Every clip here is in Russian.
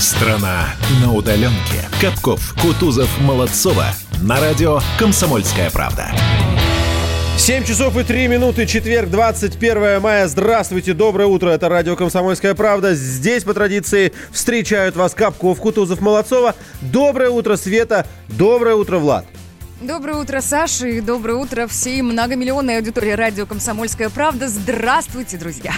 Страна на удаленке. Капков, Кутузов, Молодцова. На радио «Комсомольская правда». 7 часов и 3 минуты, четверг, 21 мая. Здравствуйте, доброе утро. Это радио «Комсомольская правда». Здесь, по традиции, встречают вас Капков, Кутузов, Молодцова. Доброе утро, Света. Доброе утро, Влад. Доброе утро, Саша, и доброе утро всей многомиллионной аудитории радио «Комсомольская правда». Здравствуйте, друзья!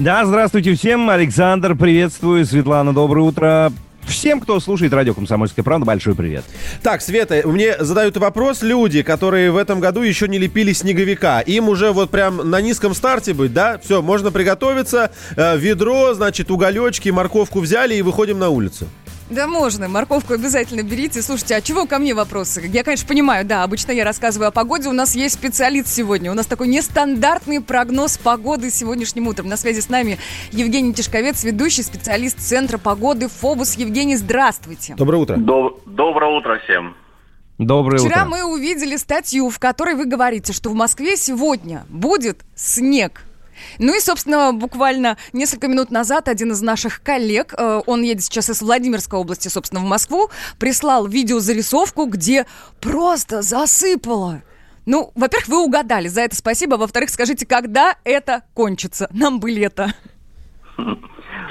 Да, здравствуйте всем. Александр, приветствую. Светлана, доброе утро. Всем, кто слушает радио «Комсомольская правда», большой привет. Так, Света, мне задают вопрос люди, которые в этом году еще не лепили снеговика. Им уже вот прям на низком старте быть, да? Все, можно приготовиться. Э, ведро, значит, уголечки, морковку взяли и выходим на улицу. Да можно, морковку обязательно берите. Слушайте, а чего ко мне вопросы? Я, конечно, понимаю, да, обычно я рассказываю о погоде. У нас есть специалист сегодня. У нас такой нестандартный прогноз погоды сегодняшним утром. На связи с нами Евгений Тишковец, ведущий специалист Центра погоды ФОБУС. Евгений, здравствуйте. Доброе утро. Доб- Доброе утро всем. Доброе Вчера утро. мы увидели статью, в которой вы говорите, что в Москве сегодня будет снег. Ну и, собственно, буквально несколько минут назад один из наших коллег, э, он едет сейчас из Владимирской области, собственно, в Москву, прислал видеозарисовку, где просто засыпало. Ну, во-первых, вы угадали, за это спасибо. Во-вторых, скажите, когда это кончится? Нам бы лето.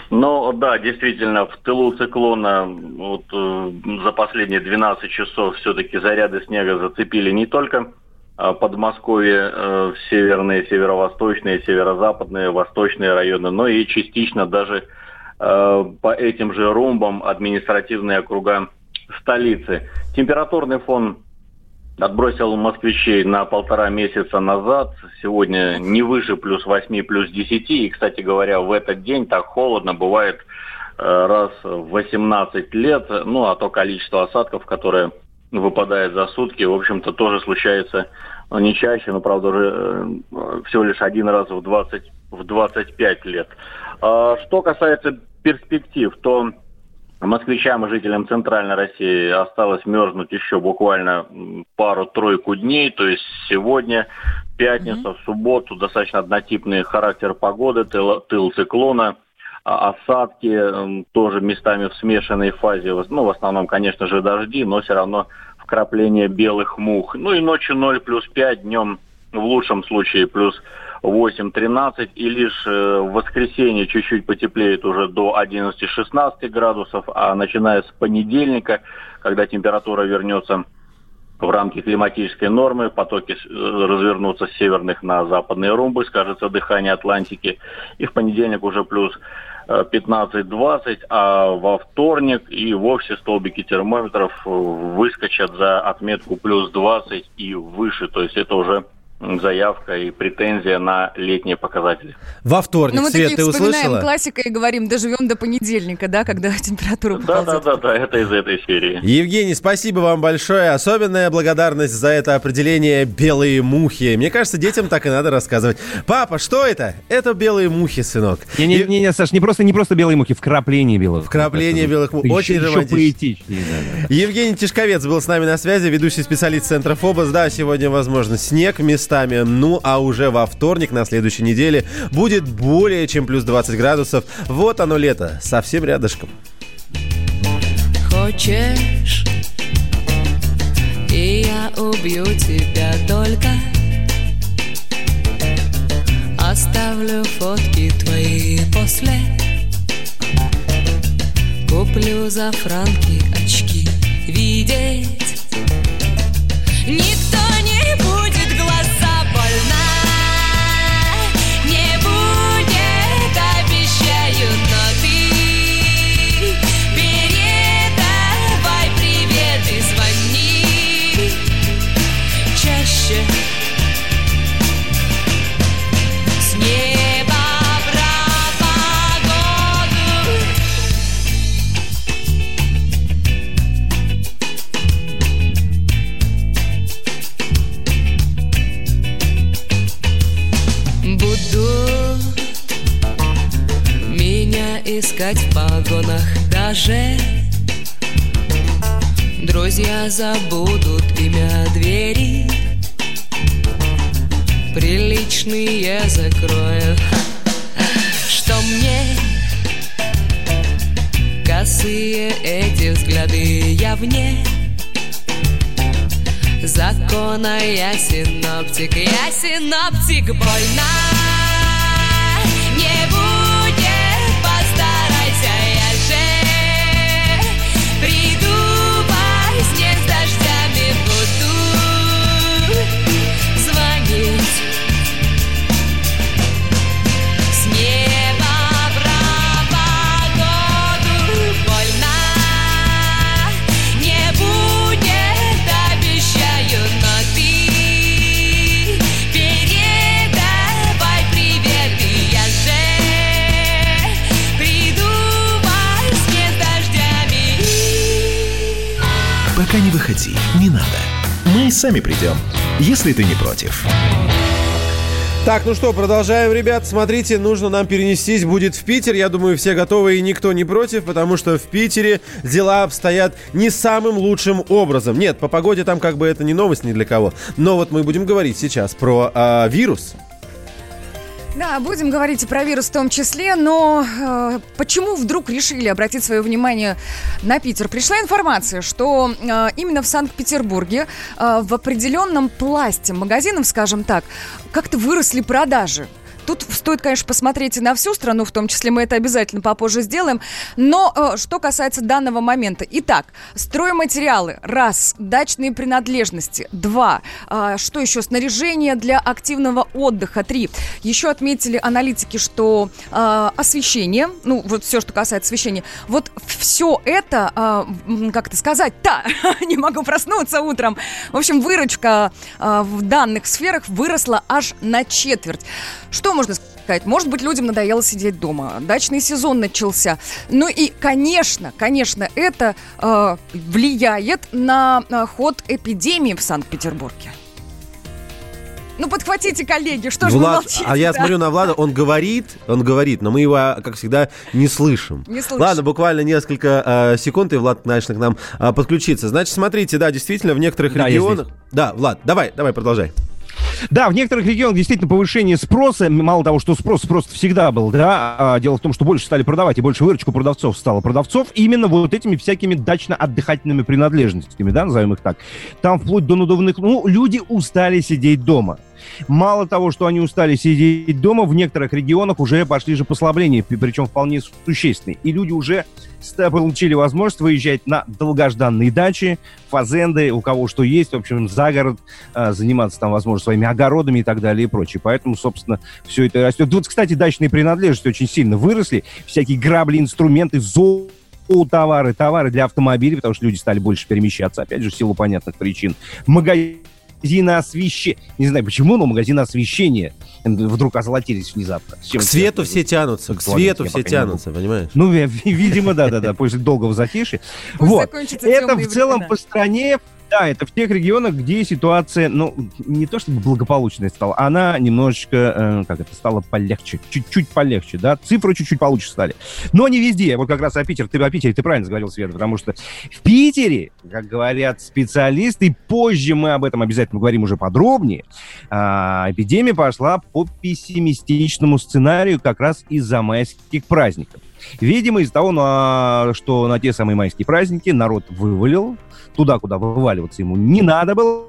Ну да, действительно, в тылу циклона вот, э, за последние 12 часов все-таки заряды снега зацепили не только Подмосковье, э, северные, северо-восточные, северо-западные, восточные районы, но и частично даже э, по этим же румбам административные округа столицы. Температурный фон отбросил москвичей на полтора месяца назад. Сегодня не выше плюс 8, плюс 10. И, кстати говоря, в этот день так холодно бывает э, раз в 18 лет. Ну, а то количество осадков, которое выпадает за сутки, в общем-то, тоже случается ну, не чаще, но, правда, уже э, всего лишь один раз в, 20, в 25 лет. А что касается перспектив, то москвичам и жителям Центральной России осталось мерзнуть еще буквально пару-тройку дней, то есть сегодня, пятница, в субботу, достаточно однотипный характер погоды, тыл, тыл циклона, осадки м, тоже местами в смешанной фазе, ну, в основном, конечно же, дожди, но все равно вкрапление белых мух. Ну и ночью 0 плюс 5, днем в лучшем случае плюс 8-13, и лишь э, в воскресенье чуть-чуть потеплеет уже до 11-16 градусов, а начиная с понедельника, когда температура вернется в рамки климатической нормы, потоки э, развернутся с северных на западные румбы, скажется дыхание Атлантики, и в понедельник уже плюс 15-20, а во вторник и вовсе столбики термометров выскочат за отметку плюс 20 и выше, то есть это уже заявка и претензия на летние показатели. Во вторник, Ну, мы Свет, такие ты вспоминаем услышала? классика и говорим, доживем до понедельника, да, когда температура Да, да, да, да, это из этой серии. Евгений, спасибо вам большое. Особенная благодарность за это определение «белые мухи». Мне кажется, детям так и надо рассказывать. Папа, что это? Это белые мухи, сынок. И- Не-не-не, Саш, не просто, не просто белые мухи, вкрапление белых. Вкрапление белых мух. Еще- Очень еще романтично. поэтичнее, да, да. Евгений Тишковец был с нами на связи, ведущий специалист Центра Фобос. Да, сегодня, возможно, снег местами, ну а уже во вторник на следующей неделе будет более чем плюс 20 градусов. Вот оно лето, совсем рядышком. Хочешь, и я убью тебя только Оставлю фотки твои после Куплю за франки очки видеть Никто не будет искать в погонах даже. Друзья забудут имя двери. Приличные закроют Ха. Что мне? Косые эти взгляды я вне. Закона я синоптик, я синоптик больна Пока не выходи, не надо. Мы сами придем, если ты не против. Так, ну что, продолжаем, ребят. Смотрите, нужно нам перенестись будет в Питер. Я думаю, все готовы и никто не против, потому что в Питере дела обстоят не самым лучшим образом. Нет, по погоде там как бы это не новость ни для кого. Но вот мы будем говорить сейчас про а, вирус. Да, будем говорить и про вирус в том числе, но э, почему вдруг решили обратить свое внимание на Питер? Пришла информация, что э, именно в Санкт-Петербурге э, в определенном пласте магазинов, скажем так, как-то выросли продажи. Тут стоит, конечно, посмотреть и на всю страну, в том числе мы это обязательно попозже сделаем. Но э, что касается данного момента. Итак, стройматериалы. Раз. Дачные принадлежности. Два. А, что еще? Снаряжение для активного отдыха. Три. Еще отметили аналитики, что э, освещение, ну вот все, что касается освещения, вот все это, э, как это сказать-то, не могу проснуться утром. В общем, выручка э, в данных сферах выросла аж на четверть. Что можно сказать? Может быть, людям надоело сидеть дома. Дачный сезон начался. Ну и, конечно, конечно, это э, влияет на э, ход эпидемии в Санкт-Петербурге. Ну, подхватите, коллеги, что же вы Влад, молчите? а я да? смотрю на Влада, он говорит, он говорит, но мы его, как всегда, не слышим. Не слышим. Ладно, буквально несколько э, секунд, и Влад начнет к нам э, подключиться. Значит, смотрите, да, действительно, в некоторых Да, я регионах... Да, Влад, давай, давай, продолжай. Да, в некоторых регионах действительно повышение спроса, мало того, что спрос просто всегда был, да, а дело в том, что больше стали продавать, и больше выручку продавцов стало. Продавцов именно вот этими всякими дачно-отдыхательными принадлежностями, да, назовем их так. Там вплоть до надувных, ну, люди устали сидеть дома. Мало того, что они устали сидеть дома, в некоторых регионах уже пошли же послабления, причем вполне существенные. И люди уже получили возможность выезжать на долгожданные дачи, фазенды, у кого что есть, в общем, за город, а, заниматься там, возможно, своими огородами и так далее и прочее. Поэтому, собственно, все это растет. Вот, кстати, дачные принадлежности очень сильно выросли. Всякие грабли, инструменты, золото, товары, товары для автомобилей, потому что люди стали больше перемещаться, опять же, в силу понятных причин. Магазины освещения. Не знаю почему, но магазины освещения вдруг озолотились внезапно. К свету все тянутся, к Ладно, свету все тянутся, понимаешь? Ну, ви- видимо, да-да-да, после долгого затишья. Вот. Это в целом по стране, да, это в тех регионах, где ситуация, ну, не то чтобы благополучной стала, она немножечко, э, как это, стала полегче, чуть-чуть полегче, да, цифры чуть-чуть получше стали. Но не везде, вот как раз о Питере, ты о Питере, ты правильно говорил, Света, потому что в Питере, как говорят специалисты, позже мы об этом обязательно говорим уже подробнее, а, эпидемия пошла по пессимистичному сценарию как раз из-за майских праздников. Видимо, из-за того, что на те самые майские праздники народ вывалил, туда, куда вываливаться ему не надо было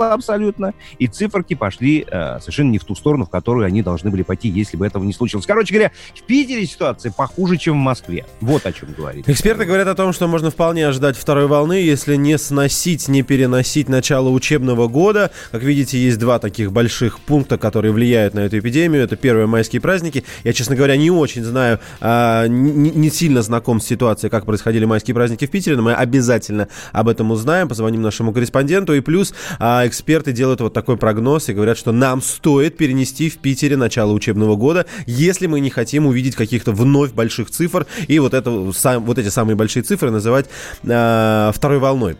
абсолютно, и циферки пошли э, совершенно не в ту сторону, в которую они должны были пойти, если бы этого не случилось. Короче говоря, в Питере ситуация похуже, чем в Москве. Вот о чем говорит. Эксперты говорят о том, что можно вполне ожидать второй волны, если не сносить, не переносить начало учебного года. Как видите, есть два таких больших пункта, которые влияют на эту эпидемию. Это первые майские праздники. Я, честно говоря, не очень знаю, а, не, не сильно знаком с ситуацией, как происходили майские праздники в Питере, но мы обязательно об этом узнаем, позвоним нашему корреспонденту. И плюс а, эксперты делают вот такой прогноз и говорят, что нам стоит перенести в Питере начало учебного года, если мы не хотим увидеть каких-то вновь больших цифр и вот, это, сам, вот эти самые большие цифры называть а, второй волной.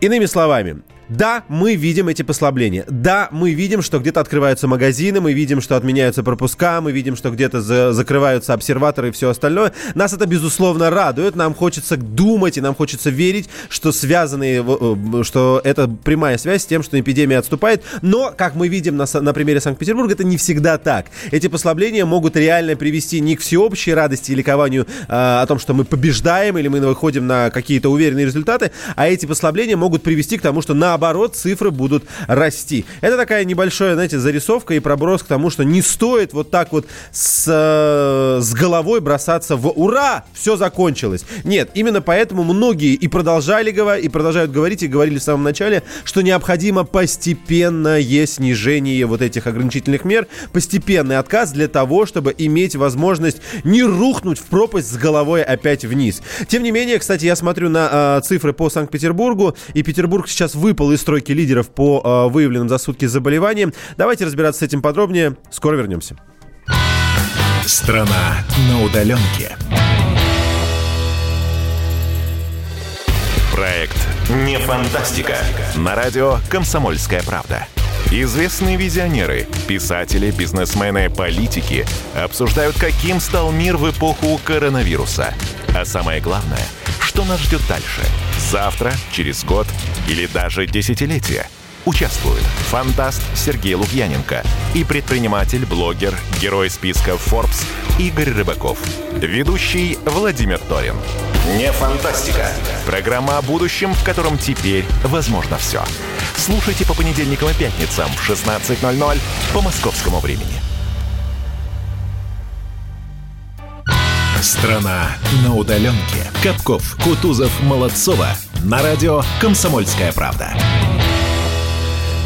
Иными словами, Да, мы видим эти послабления. Да, мы видим, что где-то открываются магазины, мы видим, что отменяются пропуска, мы видим, что где-то за- закрываются обсерваторы и все остальное. Нас это, безусловно, радует. Нам хочется думать и нам хочется верить, что связанные, э, что это прямая связь с тем, что эпидемия отступает. Но, как мы видим на, на примере Санкт-Петербурга, это не всегда так. Эти послабления могут реально привести не к всеобщей радости и ликованию э, о том, что мы побеждаем или мы выходим на какие-то уверенные результаты, а эти послабления могут привести к тому, что наоборот цифры будут расти. Это такая небольшая, знаете, зарисовка и проброс к тому, что не стоит вот так вот с, э, с головой бросаться в «Ура! Все закончилось!» Нет, именно поэтому многие и продолжали говорить, и продолжают говорить, и говорили в самом начале, что необходимо постепенное снижение вот этих ограничительных мер, постепенный отказ для того, чтобы иметь возможность не рухнуть в пропасть с головой опять вниз. Тем не менее, кстати, я смотрю на э, цифры по Санкт-Петербургу, и Петербург сейчас выпал из стройки лидеров по э, выявленным за сутки заболеваниям. Давайте разбираться с этим подробнее. Скоро вернемся. Страна на удаленке. Проект «Не фантастика» на радио «Комсомольская правда». Известные визионеры, писатели, бизнесмены, политики обсуждают, каким стал мир в эпоху коронавируса. А самое главное, что нас ждет дальше? Завтра, через год или даже десятилетие? Участвуют фантаст Сергей Лукьяненко и предприниматель, блогер, герой списка Forbes Игорь Рыбаков. Ведущий Владимир Торин. Не фантастика. Программа о будущем, в котором теперь возможно все. Слушайте по понедельникам и пятницам в 16.00 по московскому времени. Страна на удаленке. Капков, Кутузов, Молодцова. На радио «Комсомольская правда».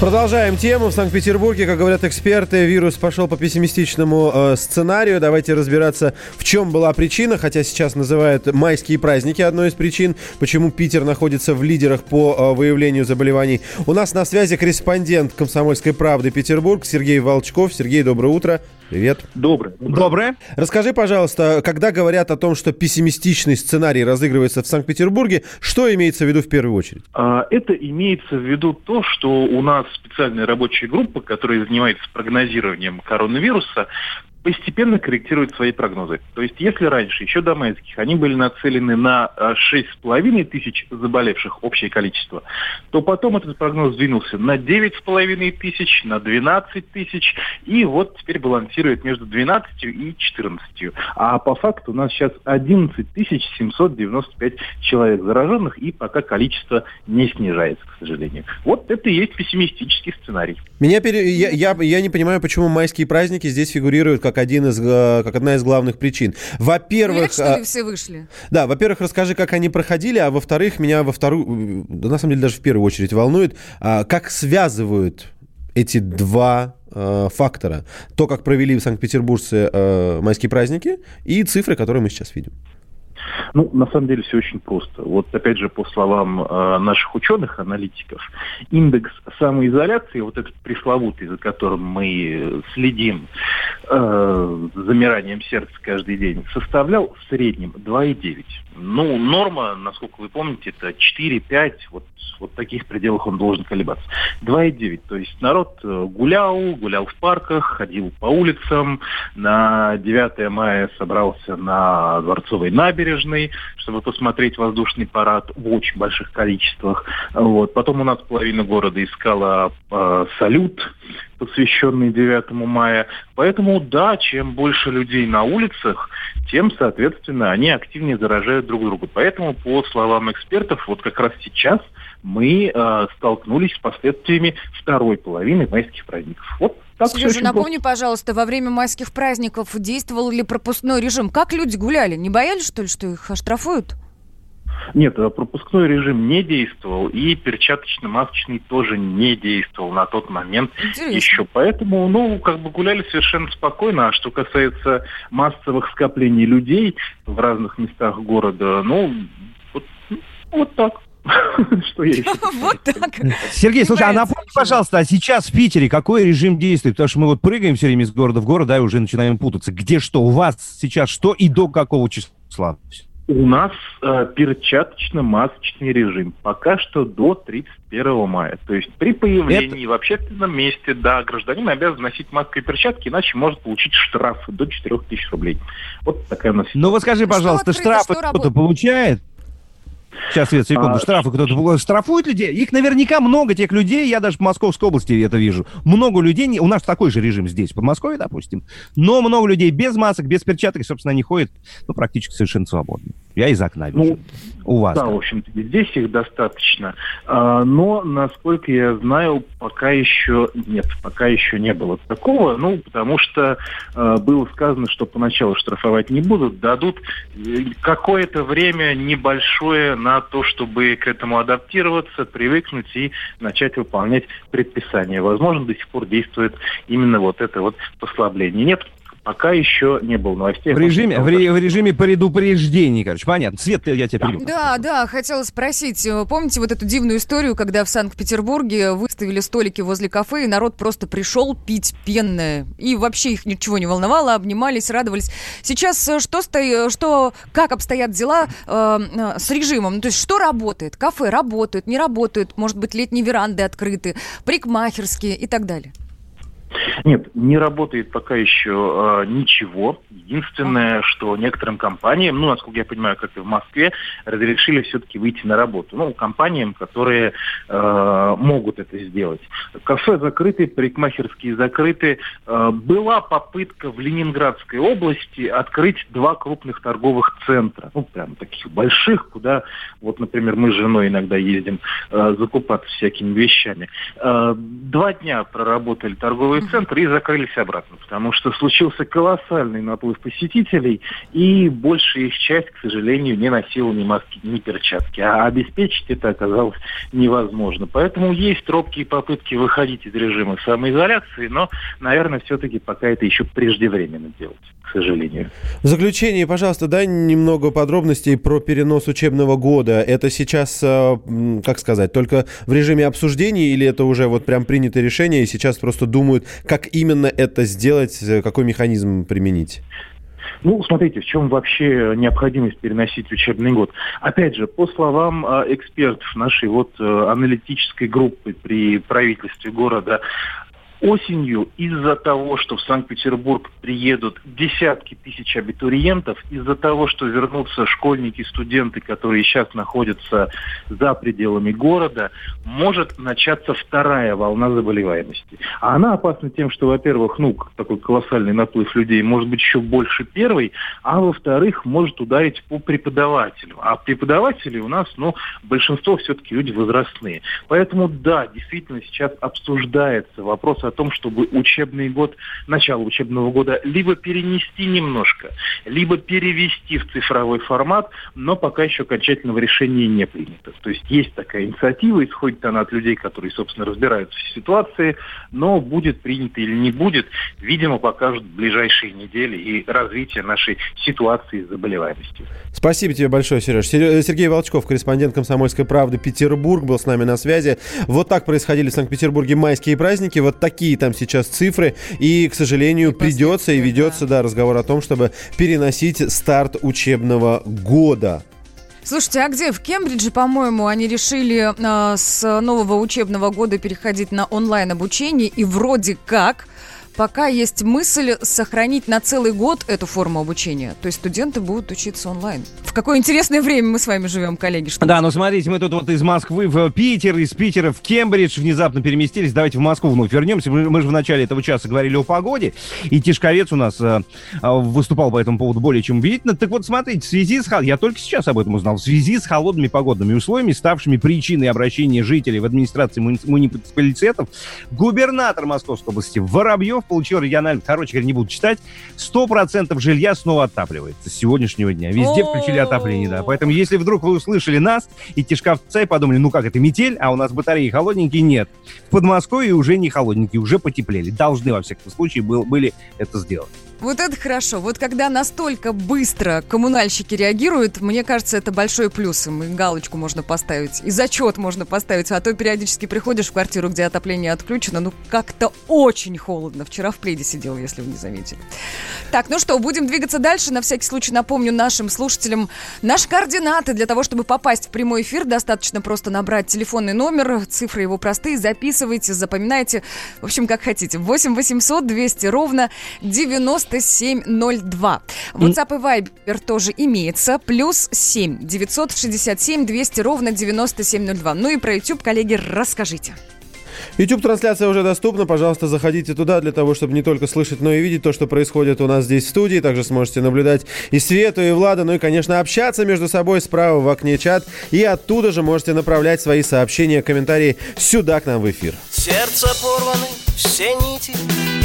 Продолжаем тему. В Санкт-Петербурге, как говорят эксперты, вирус пошел по пессимистичному э, сценарию. Давайте разбираться, в чем была причина, хотя сейчас называют майские праздники одной из причин, почему Питер находится в лидерах по э, выявлению заболеваний. У нас на связи корреспондент «Комсомольской правды» Петербург Сергей Волчков. Сергей, доброе утро. Привет. Доброе. Доброе. Расскажи, пожалуйста, когда говорят о том, что пессимистичный сценарий разыгрывается в Санкт-Петербурге, что имеется в виду в первую очередь? А, Это имеется в виду то, что у нас специальная рабочая группа, которая занимается прогнозированием коронавируса, постепенно корректирует свои прогнозы. То есть, если раньше, еще до майских, они были нацелены на а, 6,5 тысяч заболевших, общее количество, то потом этот прогноз сдвинулся на 9,5 тысяч, на 12 тысяч, и вот теперь балансирует между 12 и 14. А по факту у нас сейчас 11 тысяч 795 человек зараженных, и пока количество не снижается, к сожалению. Вот это и есть пессимистический сценарий. Меня пере... я, я, я не понимаю, почему майские праздники здесь фигурируют как один из э, как одна из главных причин. Во-первых, что ли, все вышли? да, во-первых, расскажи, как они проходили, а во-вторых, меня во вторую, да, на самом деле даже в первую очередь волнует, а, как связывают эти два э, фактора: то, как провели в Санкт-Петербуржце э, майские праздники, и цифры, которые мы сейчас видим. Ну, на самом деле все очень просто. Вот опять же, по словам э, наших ученых, аналитиков, индекс самоизоляции, вот этот пресловутый, за которым мы следим э, замиранием сердца каждый день, составлял в среднем 2,9. Ну, норма, насколько вы помните, это 4-5, вот, вот в таких пределах он должен колебаться. 2,9, то есть народ э, гулял, гулял в парках, ходил по улицам, на 9 мая собрался на Дворцовой набережной, чтобы посмотреть воздушный парад в очень больших количествах. Вот. Потом у нас половина города искала э, салют, посвященный 9 мая. Поэтому, да, чем больше людей на улицах, тем, соответственно, они активнее заражают друг друга. Поэтому, по словам экспертов, вот как раз сейчас мы э, столкнулись с последствиями второй половины майских праздников. Вот так Сережа, напомни, пожалуйста, во время майских праздников действовал ли пропускной режим? Как люди гуляли? Не боялись, что ли, что их оштрафуют? Нет, э, пропускной режим не действовал, и перчаточно-масочный тоже не действовал на тот момент Интересно. еще. Поэтому, ну, как бы гуляли совершенно спокойно. А что касается массовых скоплений людей в разных местах города, ну, вот, ну, вот так. Что я Вот так. Сергей, слушай, а напомни, пожалуйста, а сейчас в Питере какой режим действует? Потому что мы вот прыгаем все время из города в город, да, и уже начинаем путаться. Где что? У вас сейчас что и до какого числа? У нас э, перчаточно-масочный режим. Пока что до 31 мая. То есть при появлении в общественном месте, да, гражданин обязан носить маску и перчатки, иначе может получить штраф до 4000 рублей. Вот такая у нас Ну вот скажи, Что пожалуйста, открыто, штрафы что кто-то работает? получает? Сейчас, Свет, секунду. А, Штрафы кто-то штрафует людей? Их наверняка много, тех людей, я даже в Московской области это вижу. Много людей, у нас такой же режим здесь, в Подмосковье, допустим, но много людей без масок, без перчаток, и, собственно, они ходят, ну, практически совершенно свободно. Я из окна вижу. Ну, у вас. Да, как? в общем-то, здесь их достаточно. А, Но, насколько я знаю, пока еще нет, пока еще не было такого. Ну, потому что а, было сказано, что поначалу штрафовать не будут, дадут э, какое-то время небольшое на то, чтобы к этому адаптироваться, привыкнуть и начать выполнять предписания. Возможно, до сих пор действует именно вот это вот послабление. Нет, пока еще не было новостей. В режиме, в, ре- в режиме предупреждений, короче, понятно. Свет, я тебя перебил. Да, да, хотела спросить, э, помните вот эту дивную историю, когда в Санкт-Петербурге выставили столики возле кафе, и народ просто пришел пить пенное, и вообще их ничего не волновало, обнимались, радовались. Сейчас э, что, сто- что как обстоят дела э, э, с режимом? Ну, то есть что работает? Кафе работают, не работают, может быть, летние веранды открыты, парикмахерские и так далее. Нет, не работает пока еще э, ничего. Единственное, что некоторым компаниям, ну, насколько я понимаю, как и в Москве, разрешили все-таки выйти на работу. Ну, компаниям, которые э, могут это сделать. Кафе закрыты, парикмахерские закрыты. Э, была попытка в Ленинградской области открыть два крупных торговых центра. Ну, прям таких больших, куда, вот, например, мы с женой иногда ездим э, закупаться всякими вещами. Э, два дня проработали торговые центры и закрылись обратно, потому что случился колоссальный наплыв посетителей, и большая их часть, к сожалению, не носила ни маски, ни перчатки. А обеспечить это оказалось невозможно. Поэтому есть робкие попытки выходить из режима самоизоляции, но, наверное, все-таки пока это еще преждевременно делать, к сожалению. В заключение, пожалуйста, дай немного подробностей про перенос учебного года. Это сейчас, э, как сказать, только в режиме обсуждений или это уже вот прям принято решение и сейчас просто думают, как именно это сделать, э, какой механизм применить? Ну, смотрите, в чем вообще необходимость переносить учебный год. Опять же, по словам э, экспертов нашей вот э, аналитической группы при правительстве города, осенью из-за того, что в Санкт-Петербург приедут десятки тысяч абитуриентов, из-за того, что вернутся школьники, студенты, которые сейчас находятся за пределами города, может начаться вторая волна заболеваемости. А она опасна тем, что, во-первых, ну, такой колоссальный наплыв людей может быть еще больше первой, а во-вторых, может ударить по преподавателю. А преподаватели у нас, ну, большинство все-таки люди возрастные. Поэтому, да, действительно сейчас обсуждается вопрос о том, чтобы учебный год, начало учебного года либо перенести немножко, либо перевести в цифровой формат, но пока еще окончательного решения не принято. То есть есть такая инициатива, исходит она от людей, которые, собственно, разбираются в ситуации, но будет принято или не будет, видимо, покажут ближайшие недели и развитие нашей ситуации с заболеваемостью. Спасибо тебе большое, Сереж. Сере- Сергей Волчков, корреспондент «Комсомольской правды» Петербург, был с нами на связи. Вот так происходили в Санкт-Петербурге майские праздники, вот такие там сейчас цифры. И, к сожалению, придется и ведется да, разговор о том, чтобы переносить старт учебного года. Слушайте, а где? В Кембридже, по-моему, они решили э, с нового учебного года переходить на онлайн-обучение, и вроде как пока есть мысль сохранить на целый год эту форму обучения. То есть студенты будут учиться онлайн. В какое интересное время мы с вами живем, коллеги. Что Да, ну смотрите, мы тут вот из Москвы в Питер, из Питера в Кембридж внезапно переместились. Давайте в Москву вновь вернемся. Мы, мы же в начале этого часа говорили о погоде, и Тишковец у нас э, э, выступал по этому поводу более чем убедительно. Так вот, смотрите, в связи с... Я только сейчас об этом узнал. В связи с холодными погодными условиями, ставшими причиной обращения жителей в администрации муни- муниципалитетов, губернатор Московской области Воробьев получил региональный... Короче говоря, не буду читать. 100% жилья снова отапливается с сегодняшнего дня. Везде включили отопление, да. Поэтому, если вдруг вы услышали нас и Тишковца и подумали, ну как это, метель, а у нас батареи холодненькие, нет. В Подмосковье уже не холодненькие, уже потеплели. Должны, во всяком случае, был, были это сделать. Вот это хорошо. Вот когда настолько быстро коммунальщики реагируют, мне кажется, это большой плюс. Им и галочку можно поставить, и зачет можно поставить. А то периодически приходишь в квартиру, где отопление отключено, ну как-то очень холодно. Вчера в пледе сидел, если вы не заметили. Так, ну что, будем двигаться дальше. На всякий случай напомню нашим слушателям наши координаты. Для того, чтобы попасть в прямой эфир, достаточно просто набрать телефонный номер. Цифры его простые. Записывайте, запоминайте. В общем, как хотите. 8 800 200 ровно 9702. WhatsApp и Viber тоже имеется. Плюс 7 967 200 ровно 9702. Ну и про YouTube, коллеги, расскажите. YouTube-трансляция уже доступна. Пожалуйста, заходите туда для того, чтобы не только слышать, но и видеть то, что происходит у нас здесь в студии. Также сможете наблюдать и Свету, и Влада, ну и, конечно, общаться между собой справа в окне чат. И оттуда же можете направлять свои сообщения, комментарии сюда к нам в эфир. Сердце порваны, все нити.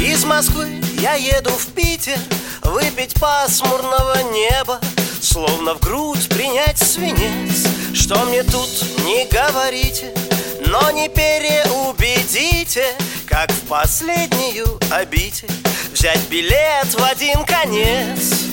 Из Москвы я еду в Питер Выпить пасмурного неба Словно в грудь принять свинец. Что мне тут не говорите Но не переубедите Как в последнюю обитель Взять билет в один конец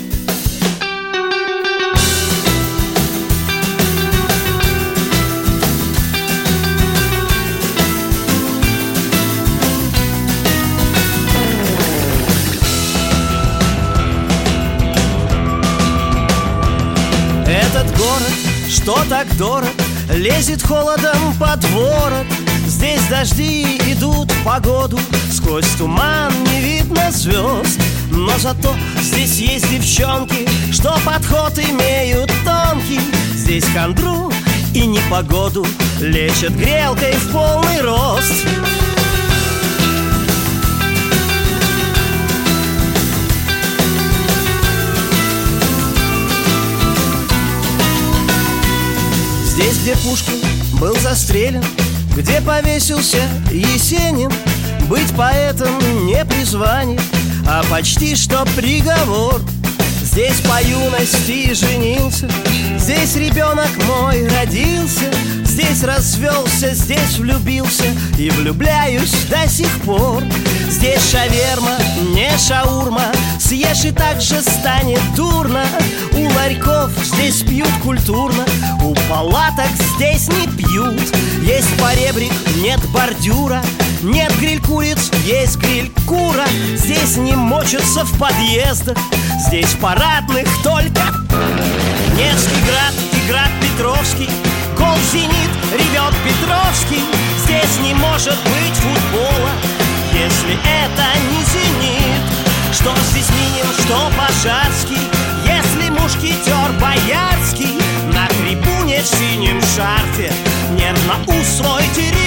Этот город, что так дорог, лезет холодом под ворот. Здесь дожди идут в погоду, сквозь туман не видно звезд. Но зато здесь есть девчонки, что подход имеют тонкий. Здесь хандру и непогоду лечат грелкой в полный рост. Здесь, где Пушкин был застрелен Где повесился Есенин Быть поэтом не призвание А почти что приговор. Здесь по юности женился Здесь ребенок мой родился Здесь развелся, здесь влюбился И влюбляюсь до сих пор. Здесь шаверма, не шаурма Съешь и так же станет дурно. У ларьков здесь пьют культурно У палаток здесь не пьют. Есть поребрик, нет бордюра Нет гриль-куриц, есть гриль-кура. Здесь не мочатся в подъездах Здесь парадных только Невский град и град Петровский Гол зенит, ревет Петровский Здесь не может быть футбола Если это не зенит Что здесь Минин, что Пожарский Если мушкетер Боярский На трибуне в синем шарфе Нервно ус свой теребит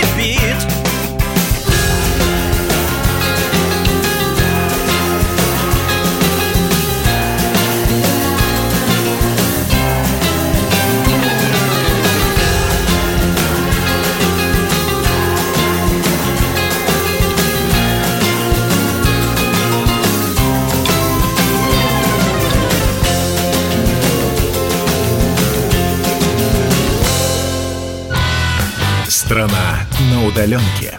Страна на удаленке.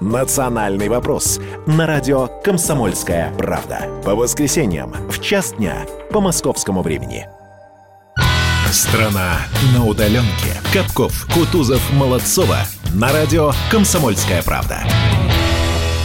«Национальный вопрос» на радио «Комсомольская правда». По воскресеньям в час дня по московскому времени. Страна на удаленке. Капков, Кутузов, Молодцова. На радио «Комсомольская правда».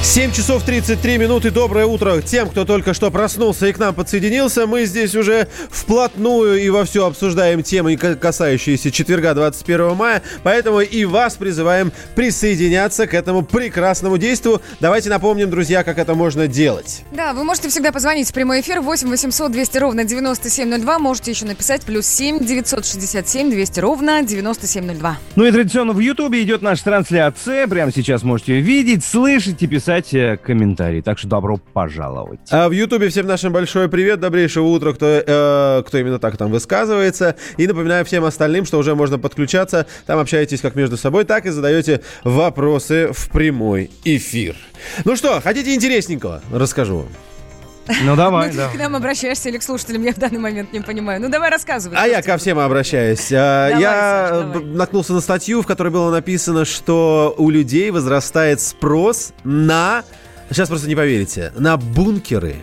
7 часов 33 минуты. Доброе утро тем, кто только что проснулся и к нам подсоединился. Мы здесь уже вплотную и вовсю обсуждаем темы, ка- касающиеся четверга 21 мая. Поэтому и вас призываем присоединяться к этому прекрасному действию. Давайте напомним, друзья, как это можно делать. Да, вы можете всегда позвонить в прямой эфир 8 800 200 ровно 9702. Можете еще написать плюс 7 967 200 ровно 9702. Ну и традиционно в Ютубе идет наша трансляция. Прямо сейчас можете ее видеть, слышать и писать читать э, комментарии. Так что добро пожаловать. А в Ютубе всем нашим большое привет, добрейшего утра, кто, э, кто именно так там высказывается. И напоминаю всем остальным, что уже можно подключаться. Там общаетесь как между собой, так и задаете вопросы в прямой эфир. Ну что, хотите интересненького? Расскажу вам. Ну давай, Ну, да. ты к нам обращаешься или к слушателям, я в данный момент не понимаю. Ну, давай рассказывай. А я ко всем обращаюсь. А, Давай, Я Саш, давай. б- наткнулся на статью, в которой было написано, что у людей возрастает спрос на... Сейчас просто не поверите. На бункеры.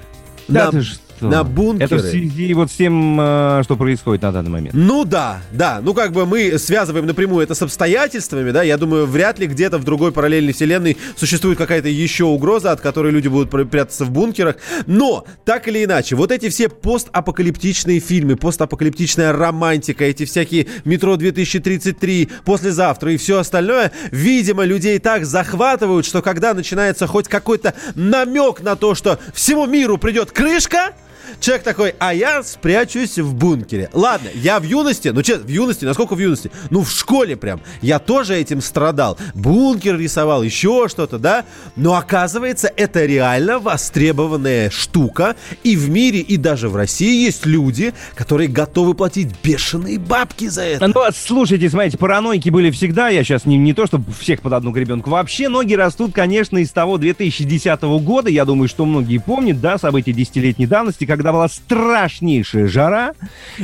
Да на, ты что? на бункеры. Это в связи вот с тем, э, что происходит на данный момент. Ну да, да. Ну как бы мы связываем напрямую это с обстоятельствами, да. Я думаю, вряд ли где-то в другой параллельной вселенной существует какая-то еще угроза, от которой люди будут пр- прятаться в бункерах. Но, так или иначе, вот эти все постапокалиптичные фильмы, постапокалиптичная романтика, эти всякие «Метро 2033», «Послезавтра» и все остальное, видимо, людей так захватывают, что когда начинается хоть какой-то намек на то, что всему миру придет крышка, Человек такой, а я спрячусь в бункере. Ладно, я в юности, ну честно, в юности, насколько в юности? Ну, в школе прям. Я тоже этим страдал. Бункер рисовал, еще что-то, да? Но оказывается, это реально востребованная штука. И в мире, и даже в России есть люди, которые готовы платить бешеные бабки за это. Ну, слушайте, смотрите, паранойки были всегда. Я сейчас не, не то, чтобы всех под одну гребенку. Вообще, ноги растут, конечно, из того 2010 года. Я думаю, что многие помнят, да, события десятилетней давности, когда была страшнейшая жара.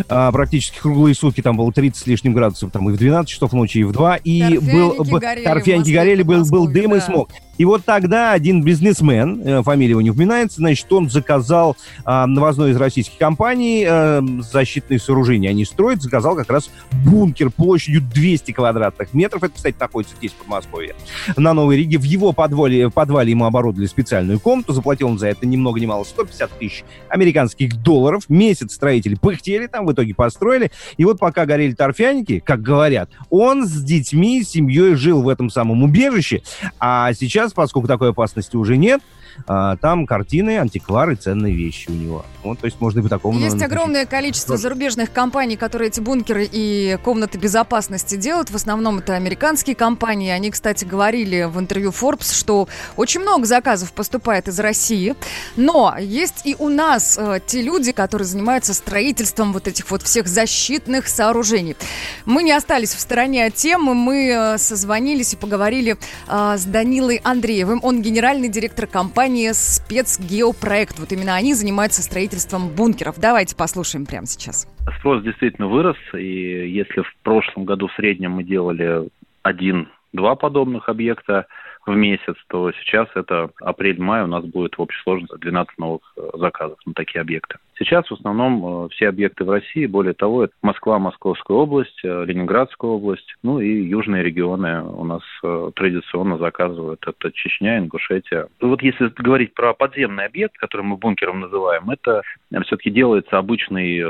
а, практически круглые сутки там было 30 с лишним градусов, там и в 12 часов ночи, и в 2. И Торфяники был, горели торфяники горели, был, был дым и да. смог. И вот тогда один бизнесмен, э, фамилия его не упоминается, значит, он заказал а, новозной из российских компаний э, защитные сооружения. Они строят, заказал как раз бункер площадью 200 квадратных метров. Это, кстати, находится здесь, в Подмосковье. На Новой Риге. В его подвале, подвале ему оборудовали специальную комнату. Заплатил он за это ни много ни мало 150 тысяч американских долларов. Месяц строители пыхтели там, в итоге построили. И вот пока горели торфяники, как говорят, он с детьми, с семьей жил в этом самом убежище. А сейчас, поскольку такой опасности уже нет, а, там картины, антиквары, ценные вещи у него. Вот, то есть можно и по такому... Есть наверное, огромное количество зарубежных компаний, которые эти бункеры и комнаты безопасности делают. В основном это американские компании. Они, кстати, говорили в интервью Forbes, что очень много заказов поступает из России. Но есть и у нас э, те люди, которые занимаются строительством вот этих вот всех защитных сооружений. Мы не остались в стороне от темы. Мы э, созвонились и поговорили э, с Данилой Андреевым. Он генеральный директор компании «Спецгеопроект». Вот именно они занимаются строительством бункеров. Давайте послушаем прямо сейчас. Спрос действительно вырос, и если в прошлом году в среднем мы делали один-два подобных объекта в месяц, то сейчас это апрель-май у нас будет в общей сложности 12 новых э, заказов на такие объекты. Сейчас в основном э, все объекты в России, более того, это Москва, Московская область, э, Ленинградская область, ну и южные регионы у нас э, традиционно заказывают. Это Чечня, Ингушетия. Вот если говорить про подземный объект, который мы бункером называем, это все-таки делается обычный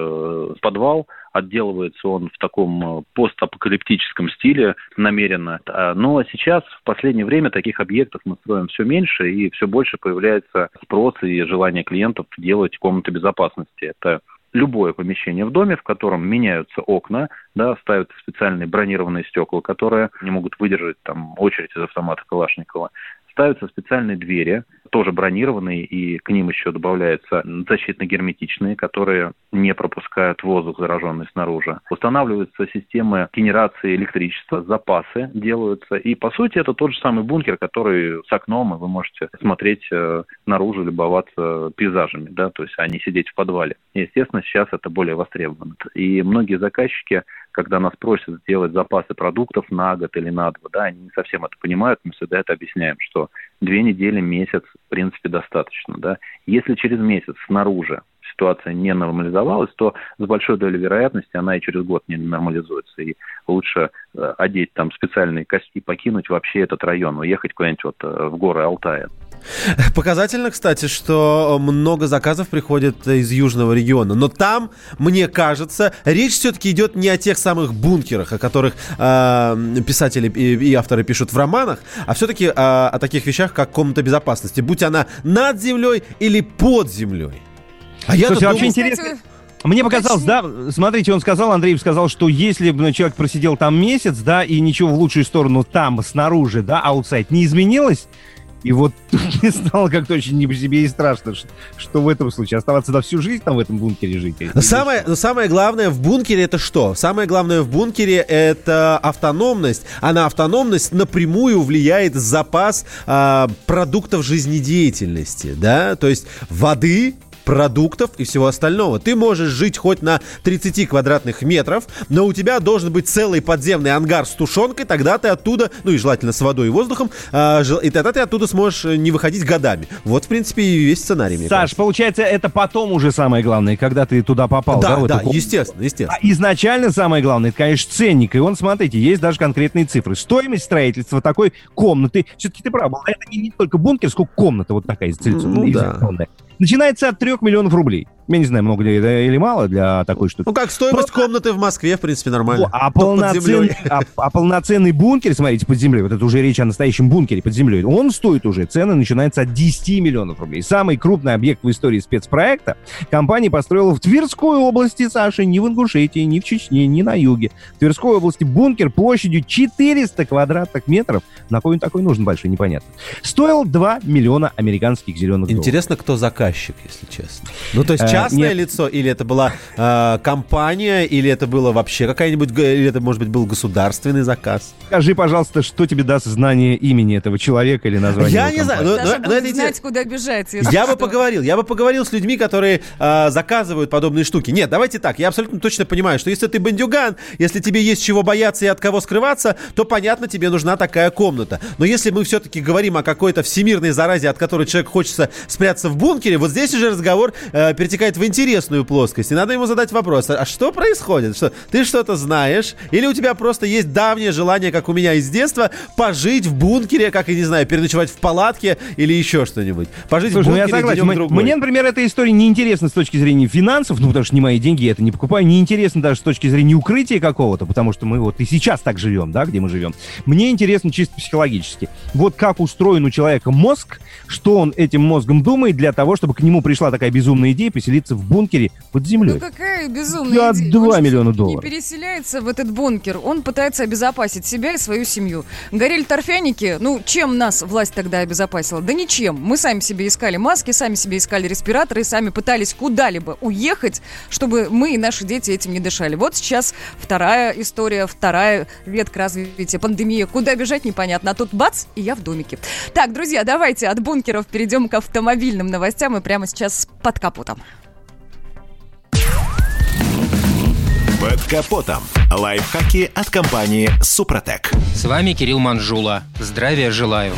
подвал, отделывается он в таком постапокалиптическом стиле намеренно. А, Но сейчас, в последнее время, таких объектов мы строим все меньше, и все больше появляется спрос и желание клиентов делать комнаты безопасности. Это любое помещение в доме, в котором меняются окна, да, ставятся специальные бронированные стекла, которые не могут выдержать там очередь из автомата Калашникова. Ставятся специальные двери, тоже бронированные, и к ним еще добавляются защитно-герметичные, которые не пропускают воздух, зараженный снаружи. Устанавливаются системы генерации электричества, запасы делаются. И, по сути, это тот же самый бункер, который с окном, и вы можете смотреть э, наружу, любоваться пейзажами, да, то есть, а не сидеть в подвале. И, естественно, сейчас это более востребовано. И многие заказчики когда нас просят сделать запасы продуктов на год или на два, да, они не совсем это понимают, мы всегда это объясняем, что две недели, месяц, в принципе, достаточно, да. Если через месяц снаружи ситуация не нормализовалась, то с большой долей вероятности она и через год не нормализуется. И лучше э, одеть там специальные костюмы, покинуть вообще этот район, уехать куда-нибудь вот э, в горы Алтая. Показательно, кстати, что много заказов приходит из южного региона. Но там, мне кажется, речь все-таки идет не о тех самых бункерах, о которых э, писатели и, и авторы пишут в романах, а все-таки э, о таких вещах, как комната безопасности, будь она над землей или под землей. А я Слушайте, вообще Кстати, интересно. Мне показалось, да, смотрите, он сказал, Андреев сказал, что если бы ну, человек просидел там месяц, да, и ничего в лучшую сторону там, снаружи, да, аутсайд, не изменилось, И вот мне стало как-то очень не по себе и страшно, что, что в этом случае. Оставаться на всю жизнь там в этом бункере жить? Но самое, но самое главное в бункере это что? Самое главное в бункере это автономность. А на автономность напрямую влияет запас а, продуктов жизнедеятельности, да? То есть воды, продуктов и всего остального. Ты можешь жить хоть на 30 квадратных метров, но у тебя должен быть целый подземный ангар с тушенкой, тогда ты оттуда, ну и желательно с водой и воздухом, а, и тогда ты оттуда сможешь э, не выходить годами. Вот, в принципе, и весь сценарий, Саш, получается, это потом уже самое главное, когда ты туда попал, да? Да, эту да, комнату? естественно, естественно. А изначально самое главное, это, конечно, ценник. И он, смотрите, есть даже конкретные цифры. Стоимость строительства такой комнаты, все-таки ты прав, это не, не только бункер, сколько комната вот такая. Ну, да. Начинается от 3 миллионов рублей. Я не знаю, много ли это или мало для такой штуки. Ну, как стоимость комнаты в Москве, в принципе, нормально. О, а, землей. а, а полноценный бункер, смотрите, под землей, вот это уже речь о настоящем бункере под землей, он стоит уже, цены начинаются от 10 миллионов рублей. Самый крупный объект в истории спецпроекта компания построила в Тверской области, Саша, не в Ингушетии, не в Чечне, не на юге. В Тверской области бункер площадью 400 квадратных метров. На кой он такой нужен большой, непонятно. Стоил 2 миллиона американских зеленых долларов. Интересно, кто заказчик, если честно. Ну, то есть Э, частное нет. лицо, или это была э, компания, или это было вообще какая-нибудь, или это, может быть, был государственный заказ. Скажи, пожалуйста, что тебе даст знание имени этого человека или название Я не знаю, но- Саша но будет это знать, куда бежать. если Я бы что. поговорил, я бы поговорил с людьми, которые э, заказывают подобные штуки. Нет, давайте так, я абсолютно точно понимаю, что если ты бандюган, если тебе есть чего бояться и от кого скрываться, то понятно, тебе нужна такая комната. Но если мы все-таки говорим о какой-то всемирной заразе, от которой человек хочется спрятаться в бункере, вот здесь уже разговор э, перетекает в интересную плоскость. И надо ему задать вопрос, а что происходит? Что, ты что-то знаешь? Или у тебя просто есть давнее желание, как у меня из детства, пожить в бункере, как, я не знаю, переночевать в палатке или еще что-нибудь? Пожить Слушай, в ну я бункере согласен. другой. Мне, например, эта история неинтересна с точки зрения финансов, ну, потому что не мои деньги, я это не покупаю. Неинтересно даже с точки зрения укрытия какого-то, потому что мы вот и сейчас так живем, да, где мы живем. Мне интересно чисто психологически. Вот как устроен у человека мозг, что он этим мозгом думает для того, чтобы к нему пришла такая безумная идея поселиться в бункере под землей. Ну какая безумная идея. 2 Он миллиона не долларов. переселяется в этот бункер. Он пытается обезопасить себя и свою семью. Горели торфяники. Ну, чем нас власть тогда обезопасила? Да ничем. Мы сами себе искали маски, сами себе искали респираторы, сами пытались куда-либо уехать, чтобы мы и наши дети этим не дышали. Вот сейчас вторая история, вторая ветка развития, пандемия. Куда бежать, непонятно. А тут бац, и я в домике. Так, друзья, давайте от бункеров перейдем к автомобильным новостям. И прямо сейчас под капотом. Под капотом. Лайфхаки от компании «Супротек». С вами Кирилл Манжула. Здравия желаю.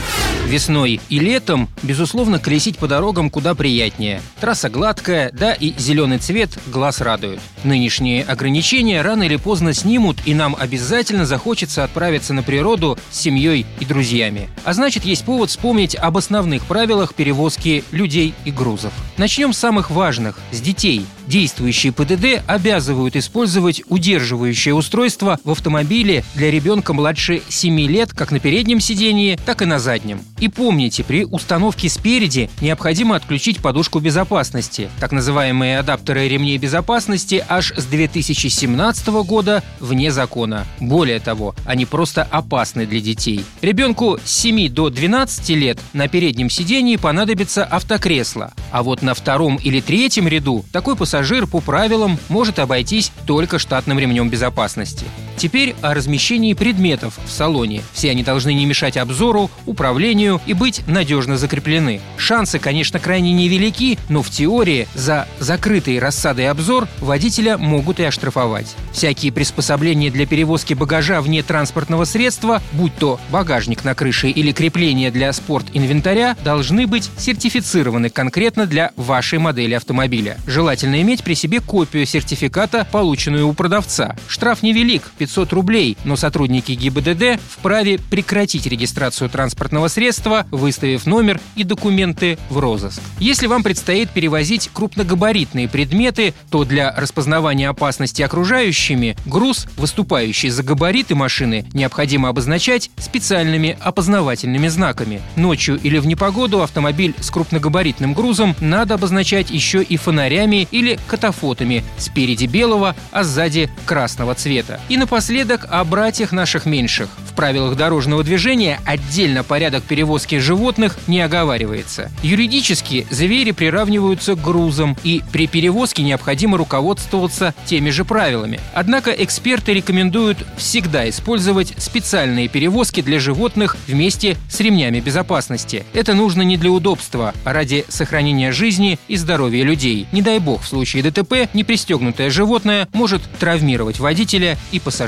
Весной и летом, безусловно, колесить по дорогам куда приятнее. Трасса гладкая, да и зеленый цвет глаз радует. Нынешние ограничения рано или поздно снимут, и нам обязательно захочется отправиться на природу с семьей и друзьями. А значит, есть повод вспомнить об основных правилах перевозки людей и грузов. Начнем с самых важных – с детей. Действующие ПДД обязывают использовать удерживающее устройство в автомобиле для ребенка младше 7 лет как на переднем сидении, так и на заднем. И помните, при установке спереди необходимо отключить подушку безопасности. Так называемые адаптеры ремней безопасности аж с 2017 года вне закона. Более того, они просто опасны для детей. Ребенку с 7 до 12 лет на переднем сидении понадобится автокресло, а вот на втором или третьем ряду такой пассажир по правилам может обойтись только штатным ремнем безопасности. Теперь о размещении предметов в салоне. Все они должны не мешать обзору, управлению и быть надежно закреплены. Шансы, конечно, крайне невелики, но в теории за закрытый рассадой обзор водителя могут и оштрафовать. Всякие приспособления для перевозки багажа вне транспортного средства, будь то багажник на крыше или крепление для спорт-инвентаря, должны быть сертифицированы конкретно для вашей модели автомобиля. Желательно иметь при себе копию сертификата, полученную у продавца. Штраф невелик – 500 рублей, но сотрудники ГИБДД вправе прекратить регистрацию транспортного средства, выставив номер и документы в розыск. Если вам предстоит перевозить крупногабаритные предметы, то для распознавания опасности окружающими груз, выступающий за габариты машины, необходимо обозначать специальными опознавательными знаками. Ночью или в непогоду автомобиль с крупногабаритным грузом надо обозначать еще и фонарями или катафотами спереди белого, а сзади красного цвета. И напоследок о братьях наших меньших. В правилах дорожного движения отдельно порядок перевозки животных не оговаривается. Юридически звери приравниваются к грузам, и при перевозке необходимо руководствоваться теми же правилами. Однако эксперты рекомендуют всегда использовать специальные перевозки для животных вместе с ремнями безопасности. Это нужно не для удобства, а ради сохранения жизни и здоровья людей. Не дай бог, в случае ДТП непристегнутое животное может травмировать водителя и пассажиров.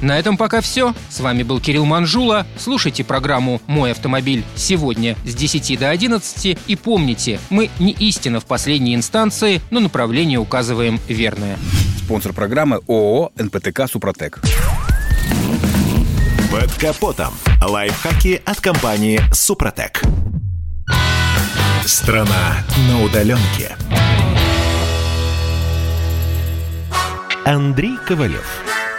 На этом пока все. С вами был Кирилл Манжула. Слушайте программу «Мой автомобиль» сегодня с 10 до 11 и помните, мы не истина в последней инстанции, но направление указываем верное. Спонсор программы ООО «НПТК Супротек». Под капотом. Лайфхаки от компании «Супротек». Страна на удаленке. Андрей Ковалев.